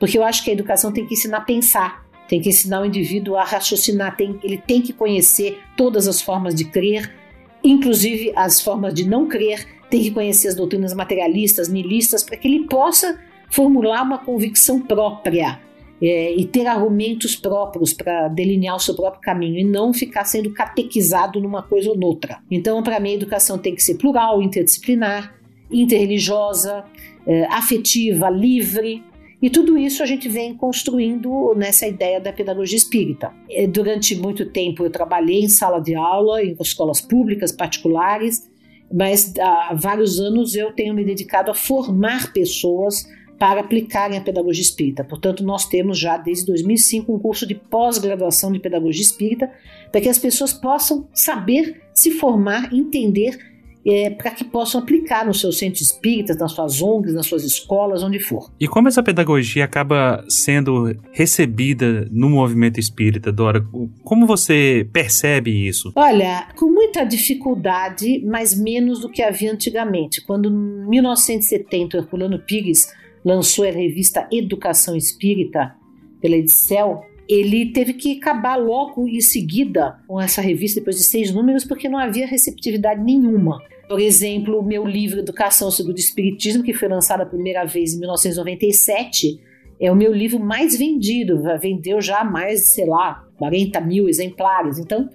S5: porque eu acho que a educação tem que ensinar a pensar, tem que ensinar o indivíduo a raciocinar, tem, ele tem que conhecer todas as formas de crer, inclusive as formas de não crer, tem que conhecer as doutrinas materialistas, nihilistas, para que ele possa formular uma convicção própria é, e ter argumentos próprios para delinear o seu próprio caminho e não ficar sendo catequizado numa coisa ou noutra. Então, para mim, a educação tem que ser plural, interdisciplinar, interreligiosa, é, afetiva, livre, e tudo isso a gente vem construindo nessa ideia da pedagogia espírita. É, durante muito tempo eu trabalhei em sala de aula, em escolas públicas, particulares, mas há vários anos eu tenho me dedicado a formar pessoas para aplicarem a pedagogia espírita. Portanto, nós temos já desde 2005 um curso de pós-graduação de pedagogia espírita para que as pessoas possam saber se formar, entender é, para que possam aplicar nos seus centros espíritas, nas suas ONGs, nas suas escolas, onde for.
S2: E como essa pedagogia acaba sendo recebida no movimento espírita, Dora? Como você percebe isso?
S5: Olha, com muita dificuldade, mas menos do que havia antigamente. Quando em 1970 Herculano Pires lançou a revista Educação Espírita pela Edicel, ele teve que acabar logo em seguida com essa revista, depois de seis números, porque não havia receptividade nenhuma. Por exemplo, o meu livro Educação segundo o Espiritismo, que foi lançado a primeira vez em 1997, é o meu livro mais vendido, vendeu já mais, sei lá, 40 mil exemplares. Então,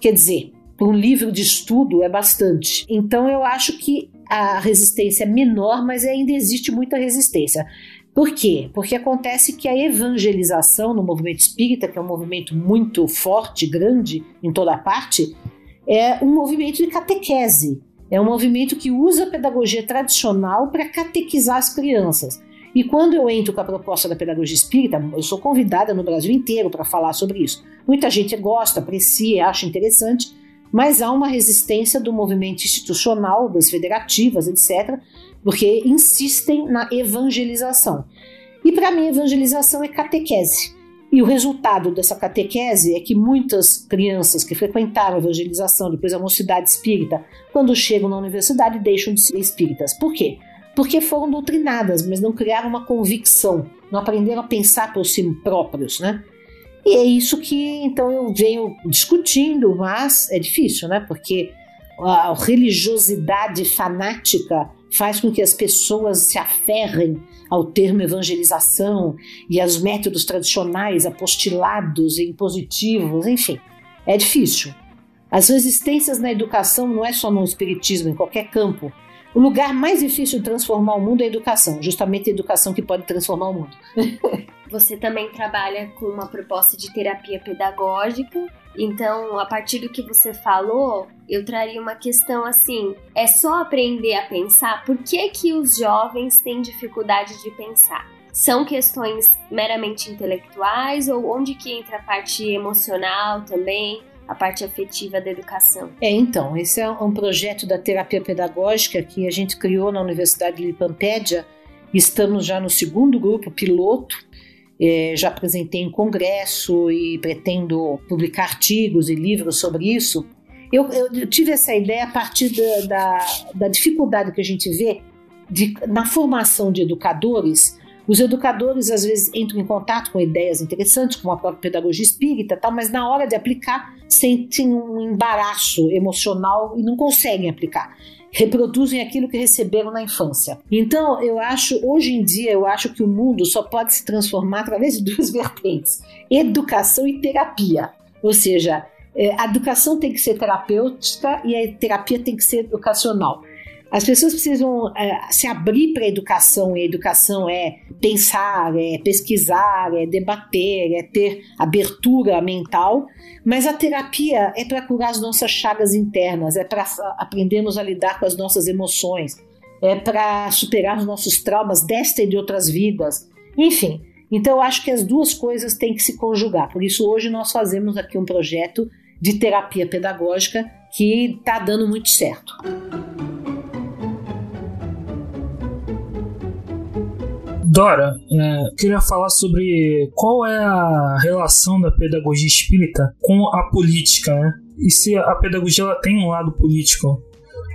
S5: quer dizer, para um livro de estudo é bastante. Então, eu acho que a resistência é menor, mas ainda existe muita resistência. Por quê? Porque acontece que a evangelização no movimento espírita, que é um movimento muito forte, grande em toda parte, é um movimento de catequese. É um movimento que usa a pedagogia tradicional para catequizar as crianças. E quando eu entro com a proposta da pedagogia espírita, eu sou convidada no Brasil inteiro para falar sobre isso. Muita gente gosta, aprecia, acha interessante, mas há uma resistência do movimento institucional, das federativas, etc., porque insistem na evangelização. E para mim, evangelização é catequese. E o resultado dessa catequese é que muitas crianças que frequentaram a evangelização, depois a mocidade espírita, quando chegam na universidade, deixam de ser espíritas. Por quê? Porque foram doutrinadas, mas não criaram uma convicção, não aprenderam a pensar por si próprios, né? E é isso que então eu venho discutindo, mas é difícil, né? Porque a religiosidade fanática faz com que as pessoas se aferrem ao termo evangelização e aos métodos tradicionais, apostilados e impositivos, enfim, é difícil. As resistências na educação não é só no espiritismo, em qualquer campo. O lugar mais difícil de transformar o mundo é a educação, justamente a educação que pode transformar o mundo.
S4: Você também trabalha com uma proposta de terapia pedagógica. Então, a partir do que você falou, eu traria uma questão assim: é só aprender a pensar? Por que, que os jovens têm dificuldade de pensar? São questões meramente intelectuais ou onde que entra a parte emocional também? a parte afetiva da educação.
S5: É, então, esse é um projeto da terapia pedagógica que a gente criou na Universidade de Pampédia. Estamos já no segundo grupo piloto é, já apresentei em congresso e pretendo publicar artigos e livros sobre isso. Eu, eu tive essa ideia a partir da, da, da dificuldade que a gente vê de, na formação de educadores. Os educadores às vezes entram em contato com ideias interessantes, como a própria pedagogia espírita, tal, mas na hora de aplicar sentem um embaraço emocional e não conseguem aplicar reproduzem aquilo que receberam na infância. Então, eu acho, hoje em dia, eu acho que o mundo só pode se transformar através de duas vertentes: educação e terapia. Ou seja, é, a educação tem que ser terapêutica e a terapia tem que ser educacional. As pessoas precisam é, se abrir para a educação, e a educação é pensar, é pesquisar, é debater, é ter abertura mental, mas a terapia é para curar as nossas chagas internas, é para aprendermos a lidar com as nossas emoções, é para superar os nossos traumas desta e de outras vidas. Enfim, então eu acho que as duas coisas têm que se conjugar. Por isso, hoje nós fazemos aqui um projeto de terapia pedagógica que está dando muito certo.
S3: Dora, é, queria falar sobre qual é a relação da pedagogia espírita com a política, né? E se a pedagogia ela tem um lado político,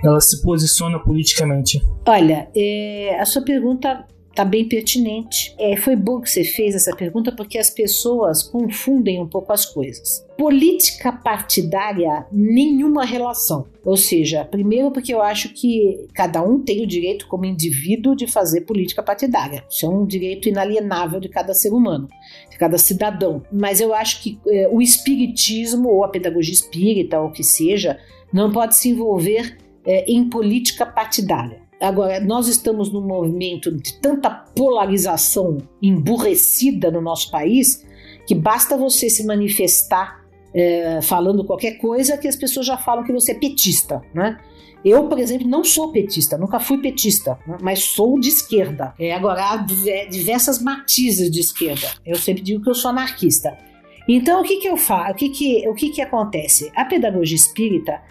S3: ela se posiciona politicamente.
S5: Olha, é, a sua pergunta está bem pertinente. É, foi bom que você fez essa pergunta porque as pessoas confundem um pouco as coisas. Política partidária, nenhuma relação. Ou seja, primeiro porque eu acho que cada um tem o direito como indivíduo de fazer política partidária. Isso é um direito inalienável de cada ser humano, de cada cidadão. Mas eu acho que é, o espiritismo ou a pedagogia espírita ou o que seja não pode se envolver é, em política partidária. Agora, nós estamos num movimento de tanta polarização emburrecida no nosso país que basta você se manifestar é, falando qualquer coisa que as pessoas já falam que você é petista, né? Eu, por exemplo, não sou petista, nunca fui petista, né? mas sou de esquerda. É, agora, há diversas matizes de esquerda. Eu sempre digo que eu sou anarquista. Então, o que, que eu faço? O, que, que, o que, que acontece? A pedagogia espírita,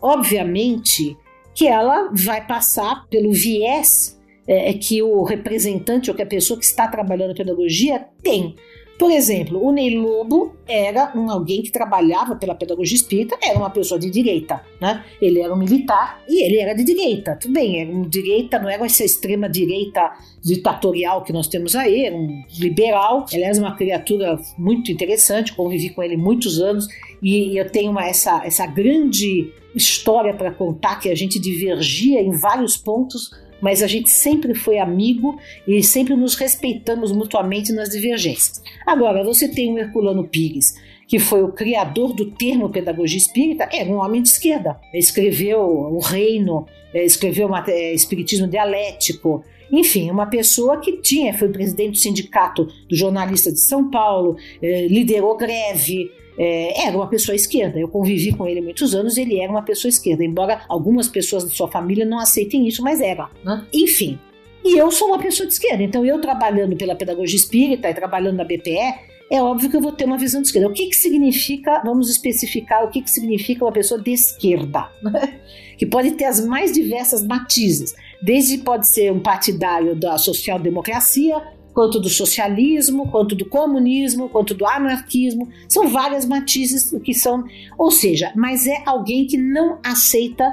S5: obviamente, que ela vai passar pelo viés é, que o representante ou que a pessoa que está trabalhando pedagogia tem. Por exemplo, o Ney Lobo era um alguém que trabalhava pela pedagogia espírita, era uma pessoa de direita, né? Ele era um militar e ele era de direita. Tudo bem, era um direita, não era essa extrema direita ditatorial que nós temos aí, era um liberal. Aliás, uma criatura muito interessante, convivi com ele muitos anos e eu tenho uma, essa, essa grande história para contar que a gente divergia em vários pontos, mas a gente sempre foi amigo e sempre nos respeitamos mutuamente nas divergências. Agora, você tem o Herculano Pires, que foi o criador do termo pedagogia espírita, era um homem de esquerda. Escreveu O Reino, eh, escreveu é, Espiritismo Dialético, enfim, uma pessoa que tinha, foi presidente do sindicato do jornalista de São Paulo, liderou greve, é, era uma pessoa esquerda. Eu convivi com ele muitos anos, ele era uma pessoa esquerda, embora algumas pessoas da sua família não aceitem isso, mas era. Né? Enfim. E eu sou uma pessoa de esquerda, então eu trabalhando pela pedagogia espírita e trabalhando na BPE, é óbvio que eu vou ter uma visão de esquerda. O que, que significa, vamos especificar o que, que significa uma pessoa de esquerda, né? que pode ter as mais diversas matizes, desde pode ser um partidário da social-democracia, quanto do socialismo, quanto do comunismo, quanto do anarquismo. São várias matizes que são, ou seja, mas é alguém que não aceita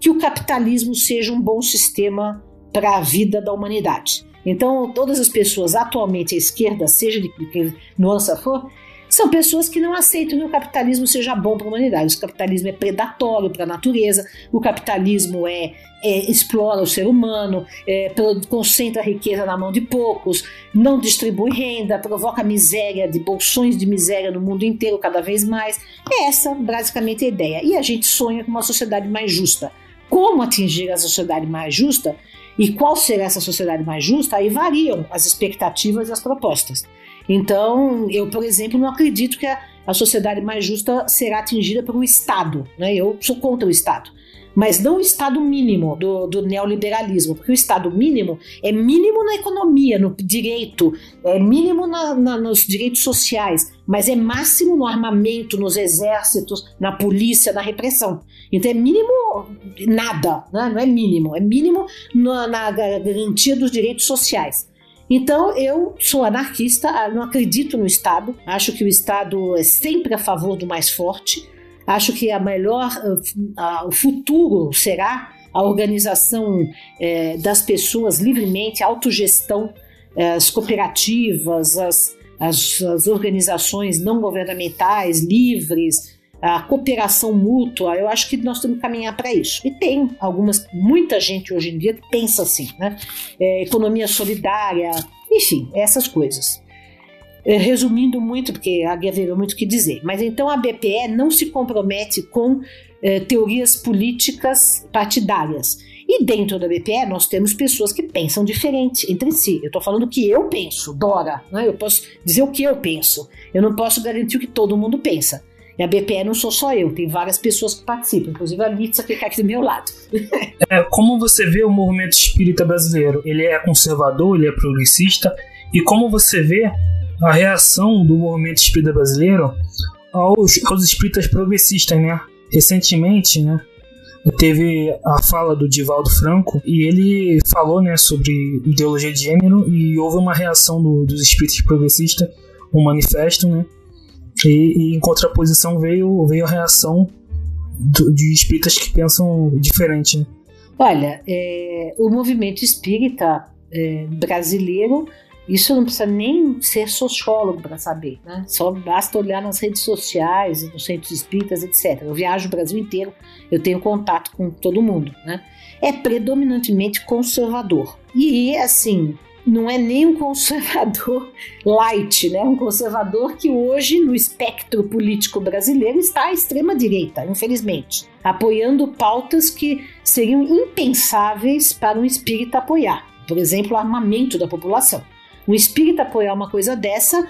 S5: que o capitalismo seja um bom sistema para a vida da humanidade. Então, todas as pessoas atualmente à esquerda, seja de que nuance for, são pessoas que não aceitam que o capitalismo seja bom para a humanidade. O capitalismo é predatório para a natureza, o capitalismo é, é explora o ser humano, é, concentra a riqueza na mão de poucos, não distribui renda, provoca miséria, de bolsões de miséria no mundo inteiro cada vez mais. É essa basicamente a ideia. E a gente sonha com uma sociedade mais justa. Como atingir a sociedade mais justa? E qual será essa sociedade mais justa? Aí variam as expectativas e as propostas. Então, eu, por exemplo, não acredito que a, a sociedade mais justa será atingida por um Estado. Né? Eu sou contra o Estado. Mas não o Estado mínimo do, do neoliberalismo, porque o Estado mínimo é mínimo na economia, no direito, é mínimo na, na, nos direitos sociais, mas é máximo no armamento, nos exércitos, na polícia, na repressão. Então é mínimo nada, né? não é mínimo, é mínimo na, na garantia dos direitos sociais. Então eu sou anarquista, ah, não acredito no Estado, acho que o Estado é sempre a favor do mais forte, acho que a melhor, uh, uh, o futuro será a organização uh, das pessoas livremente, a autogestão, eh, as cooperativas, as, as, as organizações não governamentais livres, a cooperação mútua, eu acho que nós temos que caminhar para isso. E tem algumas, muita gente hoje em dia pensa assim, né? É, economia solidária, enfim, essas coisas. É, resumindo muito, porque haveria muito o que dizer, mas então a BPE não se compromete com é, teorias políticas partidárias. E dentro da BPE nós temos pessoas que pensam diferente entre si. Eu estou falando o que eu penso, Dora. Né? Eu posso dizer o que eu penso. Eu não posso garantir o que todo mundo pensa. E a BPE não sou só eu, tem várias pessoas que participam, inclusive a Litsa que fica aqui do meu lado.
S3: é, como você vê o movimento espírita brasileiro? Ele é conservador, ele é progressista? E como você vê a reação do movimento espírita brasileiro aos, aos espíritas progressistas, né? Recentemente, né? Teve a fala do Divaldo Franco e ele falou, né, sobre ideologia de gênero e houve uma reação do, dos espíritas progressistas, um manifesto, né? E, e, em contraposição veio, veio a reação do, de espíritas que pensam diferente. Né?
S5: Olha, é, o movimento espírita é, brasileiro isso não precisa nem ser sociólogo para saber, né? Só basta olhar nas redes sociais, nos centros espíritas, etc. Eu viajo o Brasil inteiro, eu tenho contato com todo mundo, né? É predominantemente conservador. E, assim, não é nem um conservador light, né? Um conservador que hoje, no espectro político brasileiro, está à extrema-direita, infelizmente, apoiando pautas que seriam impensáveis para um espírita apoiar. Por exemplo, o armamento da população. Um espírita apoiar uma coisa dessa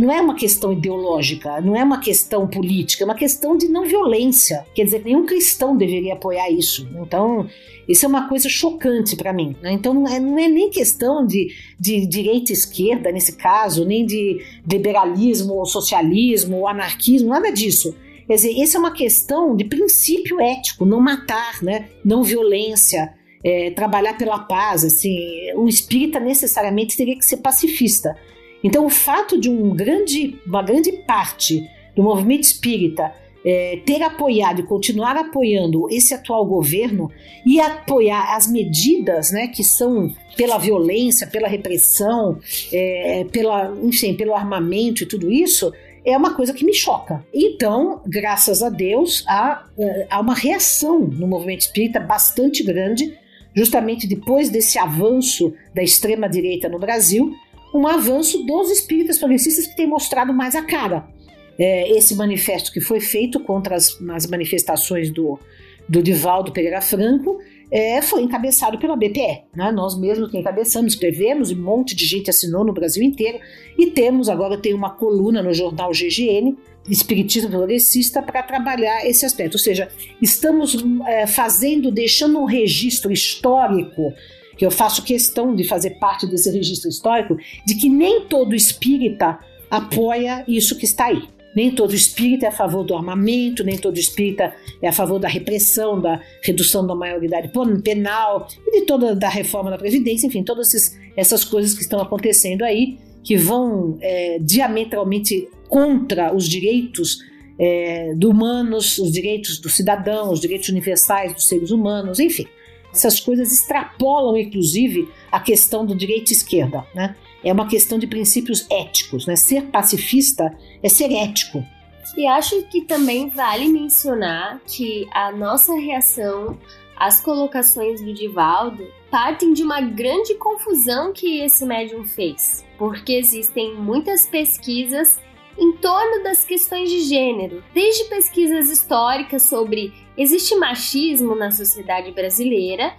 S5: não é uma questão ideológica, não é uma questão política, é uma questão de não violência. Quer dizer, nenhum cristão deveria apoiar isso. Então, isso é uma coisa chocante para mim. Né? Então, não é, não é, nem questão de, de direita e esquerda, nesse caso, nem de liberalismo ou socialismo ou anarquismo, nada disso. Quer dizer, essa é uma questão de princípio ético, não matar, né? não violência é, trabalhar pela paz, assim, o espírita necessariamente teria que ser pacifista. Então, o fato de um grande, uma grande parte do movimento espírita é, ter apoiado e continuar apoiando esse atual governo e apoiar as medidas né, que são pela violência, pela repressão, é, pela, enfim, pelo armamento e tudo isso, é uma coisa que me choca. Então, graças a Deus, há, é, há uma reação no movimento espírita bastante grande justamente depois desse avanço da extrema-direita no Brasil, um avanço dos espíritas progressistas que tem mostrado mais a cara. É, esse manifesto que foi feito contra as, as manifestações do, do Divaldo Pereira Franco é, foi encabeçado pela BPE. Né? Nós mesmos que encabeçamos, escrevemos e um monte de gente assinou no Brasil inteiro. E temos, agora tem uma coluna no jornal GGN, Espiritismo Progressista, para trabalhar esse aspecto. Ou seja, estamos é, fazendo, deixando um registro histórico que eu faço questão de fazer parte desse registro histórico, de que nem todo espírita apoia isso que está aí. Nem todo espírita é a favor do armamento, nem todo espírita é a favor da repressão, da redução da maioridade penal e de toda da reforma da Previdência, enfim, todas esses, essas coisas que estão acontecendo aí, que vão é, diametralmente contra os direitos é, do humanos, os direitos do cidadão, os direitos universais dos seres humanos, enfim. Essas coisas extrapolam, inclusive, a questão do direito esquerda, né? é uma questão de princípios éticos. Né? Ser pacifista é ser ético.
S4: E acho que também vale mencionar que a nossa reação às colocações do Divaldo partem de uma grande confusão que esse médium fez, porque existem muitas pesquisas em torno das questões de gênero, desde pesquisas históricas sobre existe machismo na sociedade brasileira,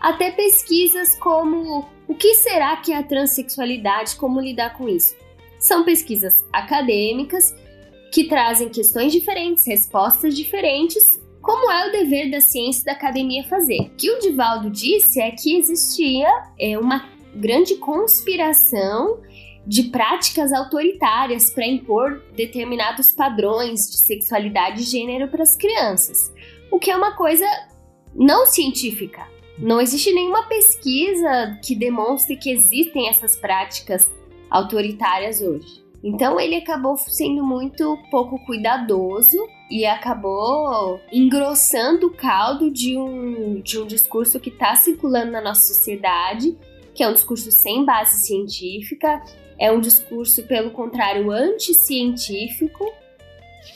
S4: até pesquisas como o que será que é a transexualidade, como lidar com isso. São pesquisas acadêmicas que trazem questões diferentes, respostas diferentes, como é o dever da ciência e da academia fazer. O que o Divaldo disse é que existia é, uma grande conspiração de práticas autoritárias para impor determinados padrões de sexualidade e gênero para as crianças, o que é uma coisa não científica. Não existe nenhuma pesquisa que demonstre que existem essas práticas autoritárias hoje. Então ele acabou sendo muito pouco cuidadoso e acabou engrossando o caldo de um, de um discurso que está circulando na nossa sociedade, que é um discurso sem base científica, é um discurso, pelo contrário, anticientífico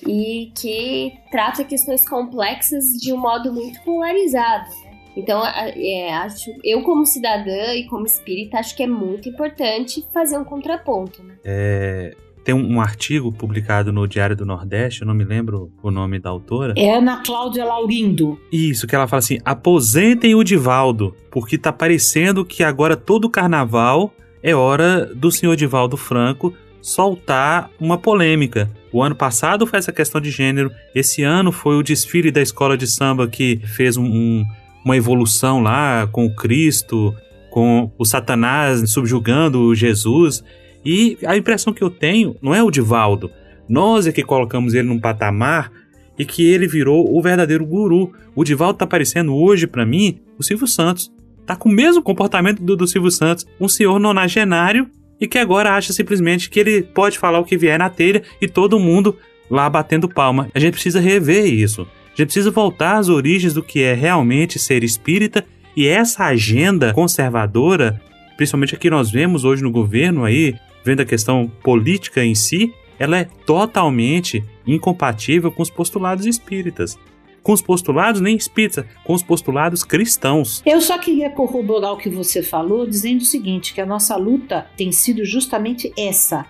S4: e que trata questões complexas de um modo muito polarizado. Então, é, acho, eu como cidadã e como espírita, acho que é muito importante fazer um contraponto. Né?
S2: É, tem um, um, artigo publicado no Diário do Nordeste, eu não me lembro o nome da autora.
S5: É Ana Cláudia Laurindo.
S2: Isso, que ela fala assim: aposentem o Divaldo, porque tá parecendo que agora todo carnaval é hora do senhor Divaldo Franco soltar uma polêmica. O ano passado foi essa questão de gênero, esse ano foi o desfile da escola de samba que fez um, um, uma evolução lá com o Cristo, com o Satanás subjugando Jesus. E a impressão que eu tenho não é o Divaldo. Nós é que colocamos ele num patamar e que ele virou o verdadeiro guru. O Divaldo tá parecendo hoje para mim o Silvio Santos. Tá com o mesmo comportamento do, do Silvio Santos, um senhor nonagenário e que agora acha simplesmente que ele pode falar o que vier na telha e todo mundo lá batendo palma. A gente precisa rever isso. A gente precisa voltar às origens do que é realmente ser espírita e essa agenda conservadora, principalmente aqui nós vemos hoje no governo aí, vendo a questão política em si, ela é totalmente incompatível com os postulados espíritas. Com os postulados nem espíritas, com os postulados cristãos.
S5: Eu só queria corroborar o que você falou, dizendo o seguinte: que a nossa luta tem sido justamente essa.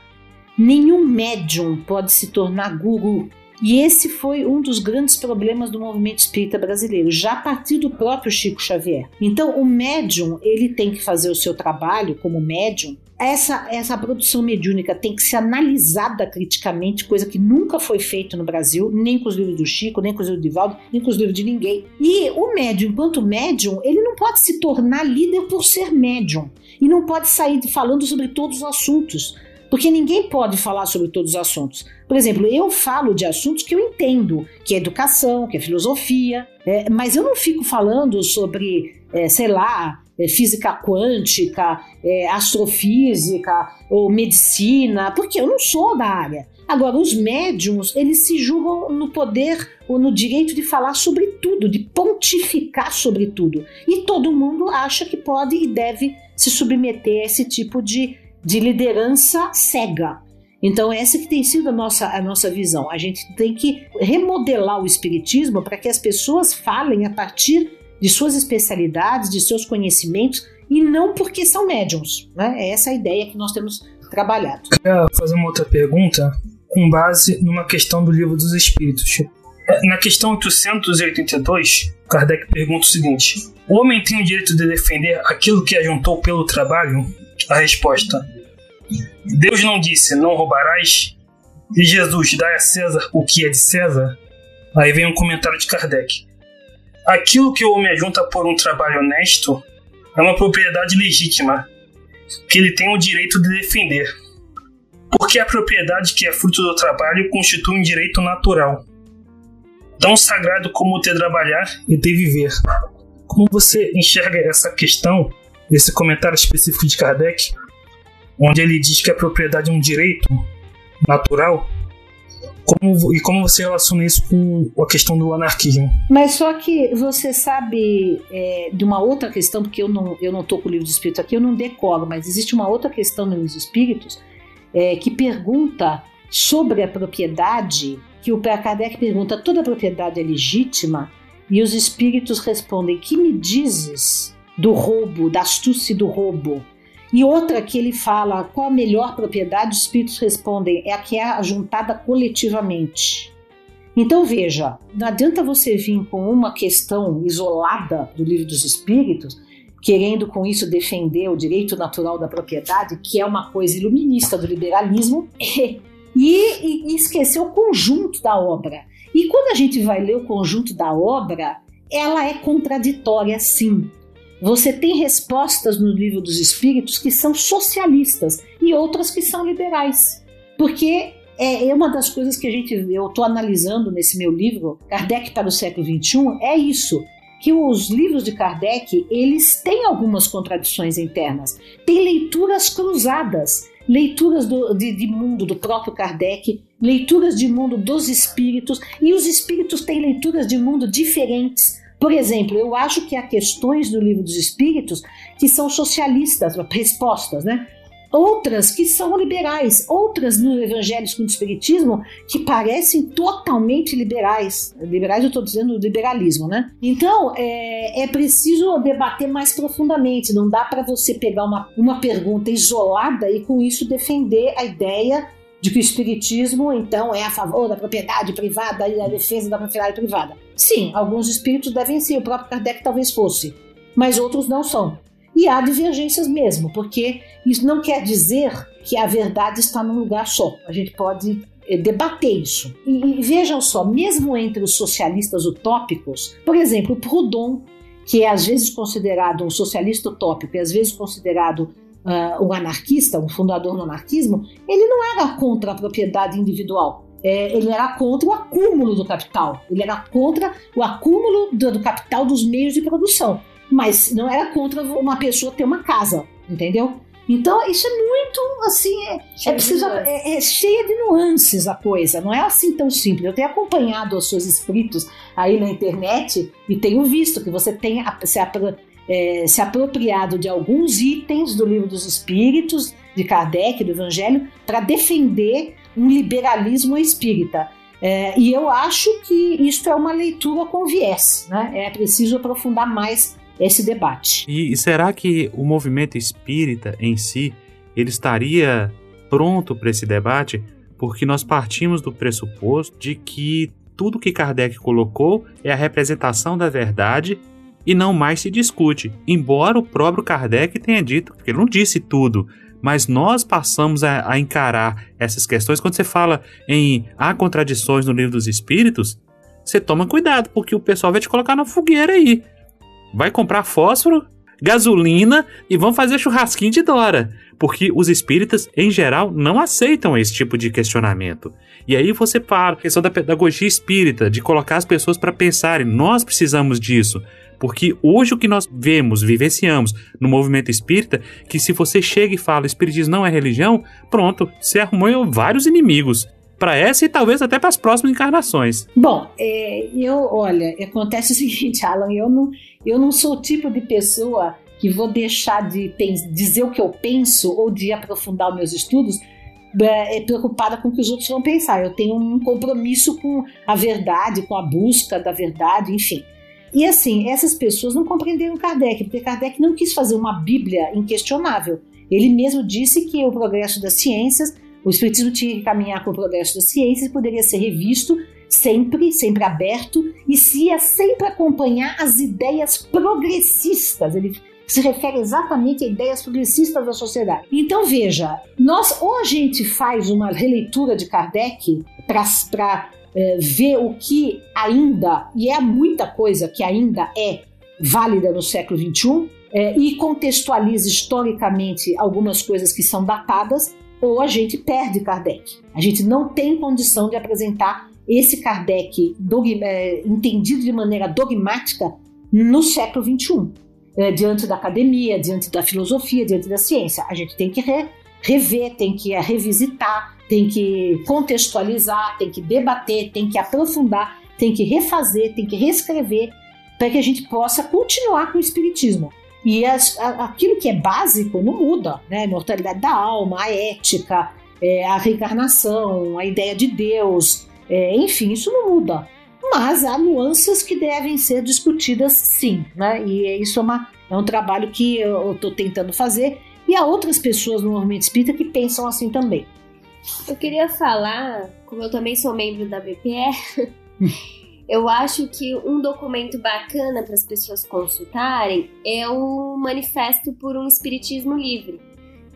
S5: Nenhum médium pode se tornar guru. E esse foi um dos grandes problemas do movimento espírita brasileiro, já a partir do próprio Chico Xavier. Então, o médium, ele tem que fazer o seu trabalho como médium essa, essa produção mediúnica tem que ser analisada criticamente, coisa que nunca foi feita no Brasil, nem com os livros do Chico, nem com os livros do Divaldo, nem com os livros de ninguém. E o médium, enquanto médium, ele não pode se tornar líder por ser médium. E não pode sair falando sobre todos os assuntos. Porque ninguém pode falar sobre todos os assuntos. Por exemplo, eu falo de assuntos que eu entendo, que é educação, que é filosofia, é, mas eu não fico falando sobre, é, sei lá, física quântica, é, astrofísica ou medicina, porque eu não sou da área. Agora, os médiums, eles se julgam no poder ou no direito de falar sobre tudo, de pontificar sobre tudo. E todo mundo acha que pode e deve se submeter a esse tipo de, de liderança cega. Então, essa que tem sido a nossa, a nossa visão. A gente tem que remodelar o espiritismo para que as pessoas falem a partir de suas especialidades, de seus conhecimentos, e não porque são médiums. Né? É essa a ideia que nós temos trabalhado.
S3: Queria fazer uma outra pergunta com base numa questão do Livro dos Espíritos. É, na questão 882, Kardec pergunta o seguinte: O homem tem o direito de defender aquilo que ajuntou pelo trabalho? A resposta: Deus não disse, não roubarás? E Jesus, dá a César o que é de César? Aí vem um comentário de Kardec. Aquilo que o homem ajunta por um trabalho honesto é uma propriedade legítima, que ele tem o direito de defender. Porque a propriedade que é fruto do trabalho constitui um direito natural, tão sagrado como ter trabalhar e ter viver. Como você enxerga essa questão, esse comentário específico de Kardec, onde ele diz que a propriedade é um direito natural como, e como você relaciona isso com a questão do anarquismo?
S5: Mas só que você sabe é, de uma outra questão, porque eu não, eu não com o livro dos espíritos aqui, eu não decoro, mas existe uma outra questão no livro dos espíritos é, que pergunta sobre a propriedade, que o Kardec pergunta, toda propriedade é legítima? E os espíritos respondem, que me dizes do roubo, da astúcia do roubo? E outra que ele fala qual a melhor propriedade, os espíritos respondem é a que é ajuntada coletivamente. Então veja, não adianta você vir com uma questão isolada do livro dos espíritos, querendo com isso defender o direito natural da propriedade, que é uma coisa iluminista do liberalismo, e, e esquecer o conjunto da obra. E quando a gente vai ler o conjunto da obra, ela é contraditória sim. Você tem respostas no livro dos Espíritos que são socialistas e outras que são liberais. Porque é, é uma das coisas que a gente eu estou analisando nesse meu livro, Kardec para o século XXI, é isso que os livros de Kardec eles têm algumas contradições internas, tem leituras cruzadas, leituras do, de, de, mundo do próprio Kardec, leituras de mundo dos espíritos e os espíritos têm leituras de mundo diferentes. Por exemplo, eu acho que há questões do livro dos Espíritos que são socialistas, respostas, né? Outras que são liberais, outras no Evangelho segundo o Espiritismo que parecem totalmente liberais. Liberais, eu estou dizendo liberalismo, né? Então, é, é preciso debater mais profundamente. Não dá para você pegar uma, uma pergunta isolada e com isso defender a ideia de que o espiritismo, então, é a favor da propriedade privada e da defesa da propriedade privada. Sim, alguns espíritos devem ser, o próprio Kardec talvez fosse, mas outros não são. E há divergências mesmo, porque isso não quer dizer que a verdade está num lugar só. A gente pode eh, debater isso. E, e, vejam só, mesmo entre os socialistas utópicos, por exemplo, Proudhon, que é às vezes considerado um socialista utópico e às vezes considerado uh, um anarquista, um fundador do anarquismo, ele não era contra a propriedade individual. É, ele era contra o acúmulo do capital, ele era contra o acúmulo do, do capital dos meios de produção, mas não era contra uma pessoa ter uma casa, entendeu? Então, isso é muito assim, é, é preciso, é, é, cheia de nuances a coisa, não é assim tão simples. Eu tenho acompanhado os seus escritos aí na internet e tenho visto que você tem se, é, se apropriado de alguns itens do livro dos Espíritos, de Kardec, do Evangelho, para defender um liberalismo espírita. É, e eu acho que isto é uma leitura com viés, né? É preciso aprofundar mais esse debate.
S2: E, e será que o movimento espírita em si ele estaria pronto para esse debate? Porque nós partimos do pressuposto de que tudo que Kardec colocou é a representação da verdade e não mais se discute. Embora o próprio Kardec tenha dito, porque ele não disse tudo, mas nós passamos a, a, encarar essas questões. Quando você fala em há contradições no livro dos Espíritos, você toma cuidado, porque o pessoal vai te colocar na fogueira aí. Vai comprar fósforo, gasolina e vão fazer churrasquinho de Dora. Porque os espíritas, em geral, não aceitam esse tipo de questionamento. E aí você para a questão da pedagogia espírita, de colocar as pessoas para pensarem, nós precisamos disso. Porque hoje o que nós vemos, vivenciamos no movimento espírita, que se você chega e fala espiritismo não é religião, pronto, você arrumou vários inimigos para essa e talvez até para as próximas encarnações.
S5: Bom, é, eu, olha, acontece o seguinte, Alan, eu não, eu não sou o tipo de pessoa que vou deixar de dizer o que eu penso ou de aprofundar os meus estudos é, preocupada com o que os outros vão pensar. Eu tenho um compromisso com a verdade, com a busca da verdade, enfim. E assim, essas pessoas não compreenderam Kardec, porque Kardec não quis fazer uma Bíblia inquestionável. Ele mesmo disse que o progresso das ciências, o Espiritismo tinha que caminhar com o progresso das ciências e poderia ser revisto sempre, sempre aberto e se ia sempre acompanhar as ideias progressistas. Ele se refere exatamente a ideias progressistas da sociedade. Então veja, nós ou a gente faz uma releitura de Kardec para é, ver o que ainda, e é muita coisa que ainda é válida no século XXI, é, e contextualiza historicamente algumas coisas que são datadas, ou a gente perde Kardec. A gente não tem condição de apresentar esse Kardec dogma, é, entendido de maneira dogmática no século XXI, é, diante da academia, diante da filosofia, diante da ciência. A gente tem que re, rever, tem que é, revisitar, tem que contextualizar, tem que debater, tem que aprofundar, tem que refazer, tem que reescrever para que a gente possa continuar com o espiritismo. E as, a, aquilo que é básico não muda, né? A imortalidade da alma, a ética, é, a reencarnação, a ideia de Deus, é, enfim, isso não muda. Mas há nuances que devem ser discutidas sim, né? E isso é, uma, é um trabalho que eu estou tentando fazer. E há outras pessoas no movimento espírita que pensam assim também.
S4: Eu queria falar, como eu também sou membro da BPE, eu acho que um documento bacana para as pessoas consultarem é o Manifesto por um Espiritismo Livre,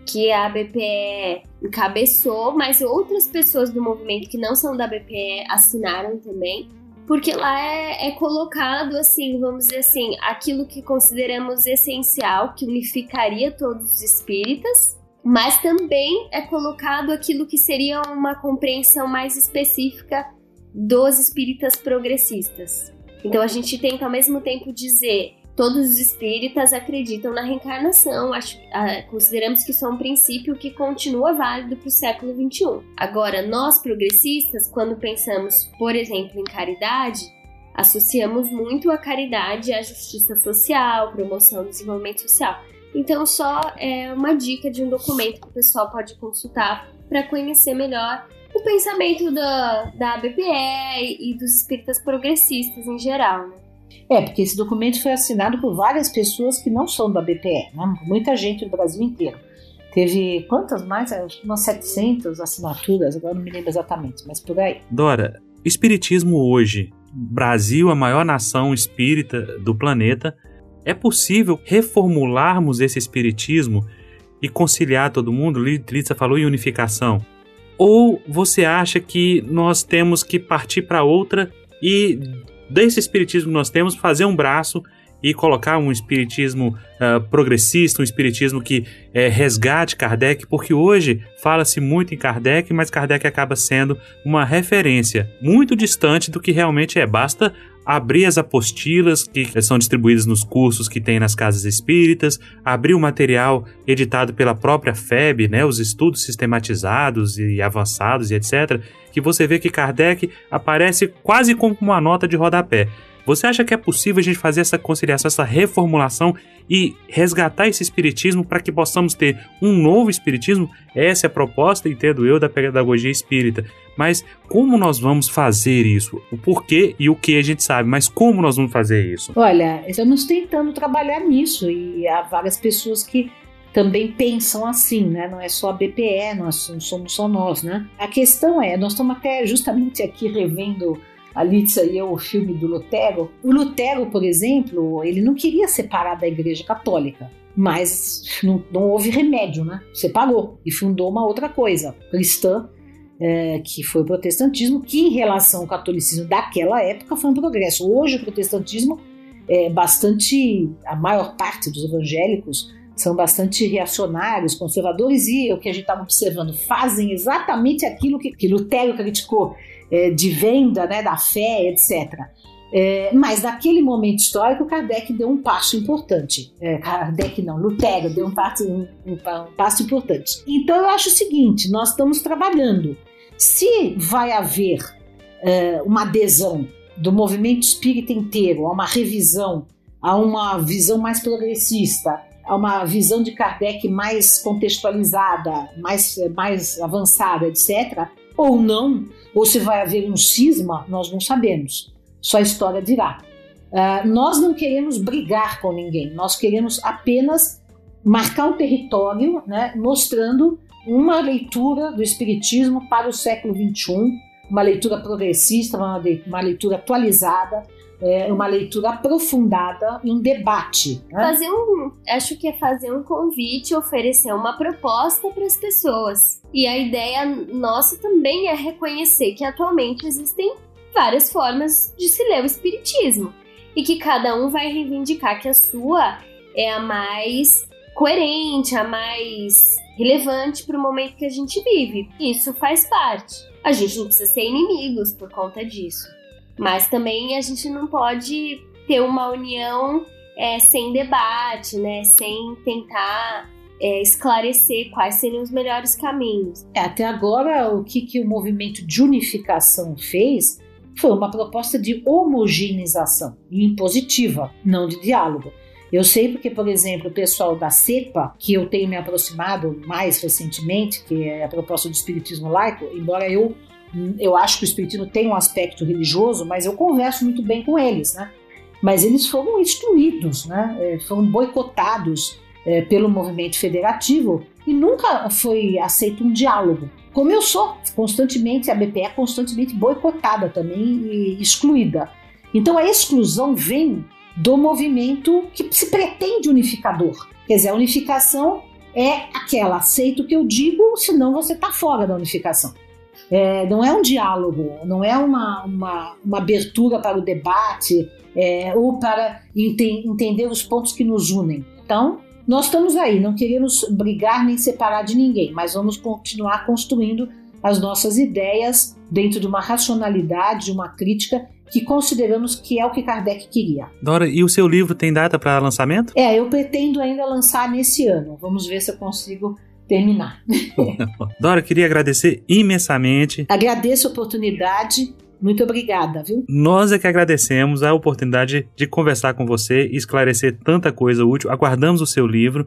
S4: que a BPE encabeçou, mas outras pessoas do movimento que não são da BPE assinaram também, porque lá é, é colocado assim, vamos dizer assim, aquilo que consideramos essencial, que unificaria todos os espíritas, mas também é colocado aquilo que seria uma compreensão mais específica dos espíritas progressistas. Então a gente tenta ao mesmo tempo dizer todos os espíritas acreditam na reencarnação, acho, ah, consideramos que isso é um princípio que continua válido para o século XXI. Agora, nós progressistas, quando pensamos, por exemplo, em caridade, associamos muito a caridade à justiça social, promoção do desenvolvimento social. Então, só é uma dica de um documento que o pessoal pode consultar para conhecer melhor o pensamento da, da BPE e dos espíritas progressistas em geral, né?
S5: É, porque esse documento foi assinado por várias pessoas que não são da BPE, né? muita gente do Brasil inteiro. Teve quantas mais? Umas 700 assinaturas, agora não me lembro exatamente, mas por aí.
S2: Dora, Espiritismo hoje, Brasil, a maior nação espírita do planeta, é possível reformularmos esse espiritismo e conciliar todo mundo? Litsa falou em unificação. Ou você acha que nós temos que partir para outra e desse espiritismo que nós temos fazer um braço e colocar um espiritismo uh, progressista, um espiritismo que é, resgate Kardec, porque hoje fala-se muito em Kardec, mas Kardec acaba sendo uma referência muito distante do que realmente é. Basta abrir as apostilas que são distribuídas nos cursos que tem nas casas espíritas, abrir o material editado pela própria FEB, né, os estudos sistematizados e avançados e etc., que você vê que Kardec aparece quase como uma nota de rodapé. Você acha que é possível a gente fazer essa conciliação, essa reformulação e resgatar esse espiritismo para que possamos ter um novo espiritismo? Essa é a proposta, entendo eu, da pedagogia espírita. Mas como nós vamos fazer isso? O porquê e o que a gente sabe, mas como nós vamos fazer isso?
S5: Olha, estamos tentando trabalhar nisso e há várias pessoas que também pensam assim, né? Não é só a BPE, nós não somos só nós, né? A questão é, nós estamos até justamente aqui revendo a Litsa e eu o filme do Lutero. O Lutero, por exemplo, ele não queria separar da Igreja Católica, mas não, não houve remédio, né? Separou e fundou uma outra coisa, cristã, é, que foi o protestantismo, que em relação ao catolicismo daquela época foi um progresso. Hoje o protestantismo é bastante, a maior parte dos evangélicos são bastante reacionários, conservadores e o que a gente estava observando fazem exatamente aquilo que, que Lutero criticou é, de venda né, da fé, etc. É, mas naquele momento histórico, Kardec deu um passo importante. É, Kardec não, Lutero deu um passo, um, um, passo importante. Então eu acho o seguinte: nós estamos trabalhando. Se vai haver é, uma adesão do movimento espírita inteiro a uma revisão, a uma visão mais progressista, a uma visão de Kardec mais contextualizada, mais, mais avançada, etc., ou não, ou se vai haver um cisma, nós não sabemos. Só a história dirá. Uh, nós não queremos brigar com ninguém, nós queremos apenas marcar um território, né, mostrando uma leitura do Espiritismo para o século XXI, uma leitura progressista, uma leitura atualizada, é, uma leitura aprofundada e um debate.
S4: Né? Fazer um, acho que é fazer um convite, oferecer uma proposta para as pessoas. E a ideia nossa também é reconhecer que atualmente existem várias formas de se ler o espiritismo e que cada um vai reivindicar que a sua é a mais coerente, a mais relevante para o momento que a gente vive. Isso faz parte. A gente não precisa ser inimigos por conta disso. Mas também a gente não pode ter uma união é, sem debate, né? Sem tentar é, esclarecer quais seriam os melhores caminhos.
S5: É, até agora, o que, que o movimento de unificação fez foi uma proposta de homogeneização impositiva, não de diálogo. Eu sei porque, por exemplo, o pessoal da CEPA, que eu tenho me aproximado mais recentemente, que é a proposta do espiritismo laico, embora eu eu acho que o espiritismo tem um aspecto religioso, mas eu converso muito bem com eles, né? Mas eles foram excluídos, né? É, foram boicotados é, pelo movimento federativo e nunca foi aceito um diálogo. Como eu sou constantemente, a BPE é constantemente boicotada também e excluída. Então a exclusão vem do movimento que se pretende unificador. Quer dizer, a unificação é aquela, aceito o que eu digo, senão você está fora da unificação. É, não é um diálogo, não é uma, uma, uma abertura para o debate é, ou para ente entender os pontos que nos unem. Então, nós estamos aí, não queremos brigar nem separar de ninguém, mas vamos continuar construindo as nossas ideias dentro de uma racionalidade, de uma crítica que consideramos que é o que Kardec queria.
S2: Dora, e o seu livro tem data para lançamento?
S5: É, eu pretendo ainda lançar nesse ano. Vamos ver se eu consigo terminar.
S2: Dora, queria agradecer imensamente.
S5: Agradeço a oportunidade. Muito obrigada, viu?
S2: Nós é que agradecemos a oportunidade de conversar com você e esclarecer tanta coisa útil. Aguardamos o seu livro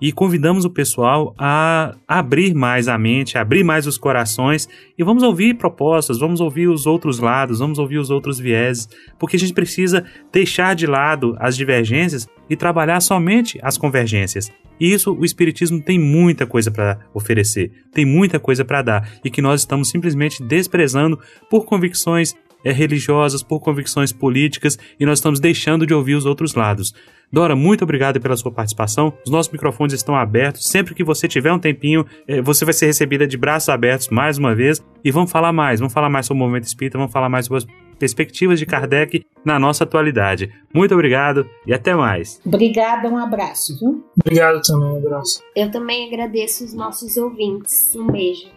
S2: e convidamos o pessoal a abrir mais a mente, abrir mais os corações e vamos ouvir propostas, vamos ouvir os outros lados, vamos ouvir os outros vieses, porque a gente precisa deixar de lado as divergências e trabalhar somente as convergências. E isso o espiritismo tem muita coisa para oferecer, tem muita coisa para dar e que nós estamos simplesmente desprezando por convicções é, religiosas, por convicções políticas e nós estamos deixando de ouvir os outros lados. Dora, muito obrigado pela sua participação. Os nossos microfones estão abertos. Sempre que você tiver um tempinho, é, você vai ser recebida de braços abertos mais uma vez. E vamos falar mais. Vamos falar mais sobre o movimento espírita, vamos falar mais sobre as perspectivas de Kardec na nossa atualidade. Muito obrigado e até mais.
S5: Obrigada, um abraço, viu?
S3: Obrigado também, um abraço.
S4: Eu também agradeço os nossos ouvintes. Um beijo.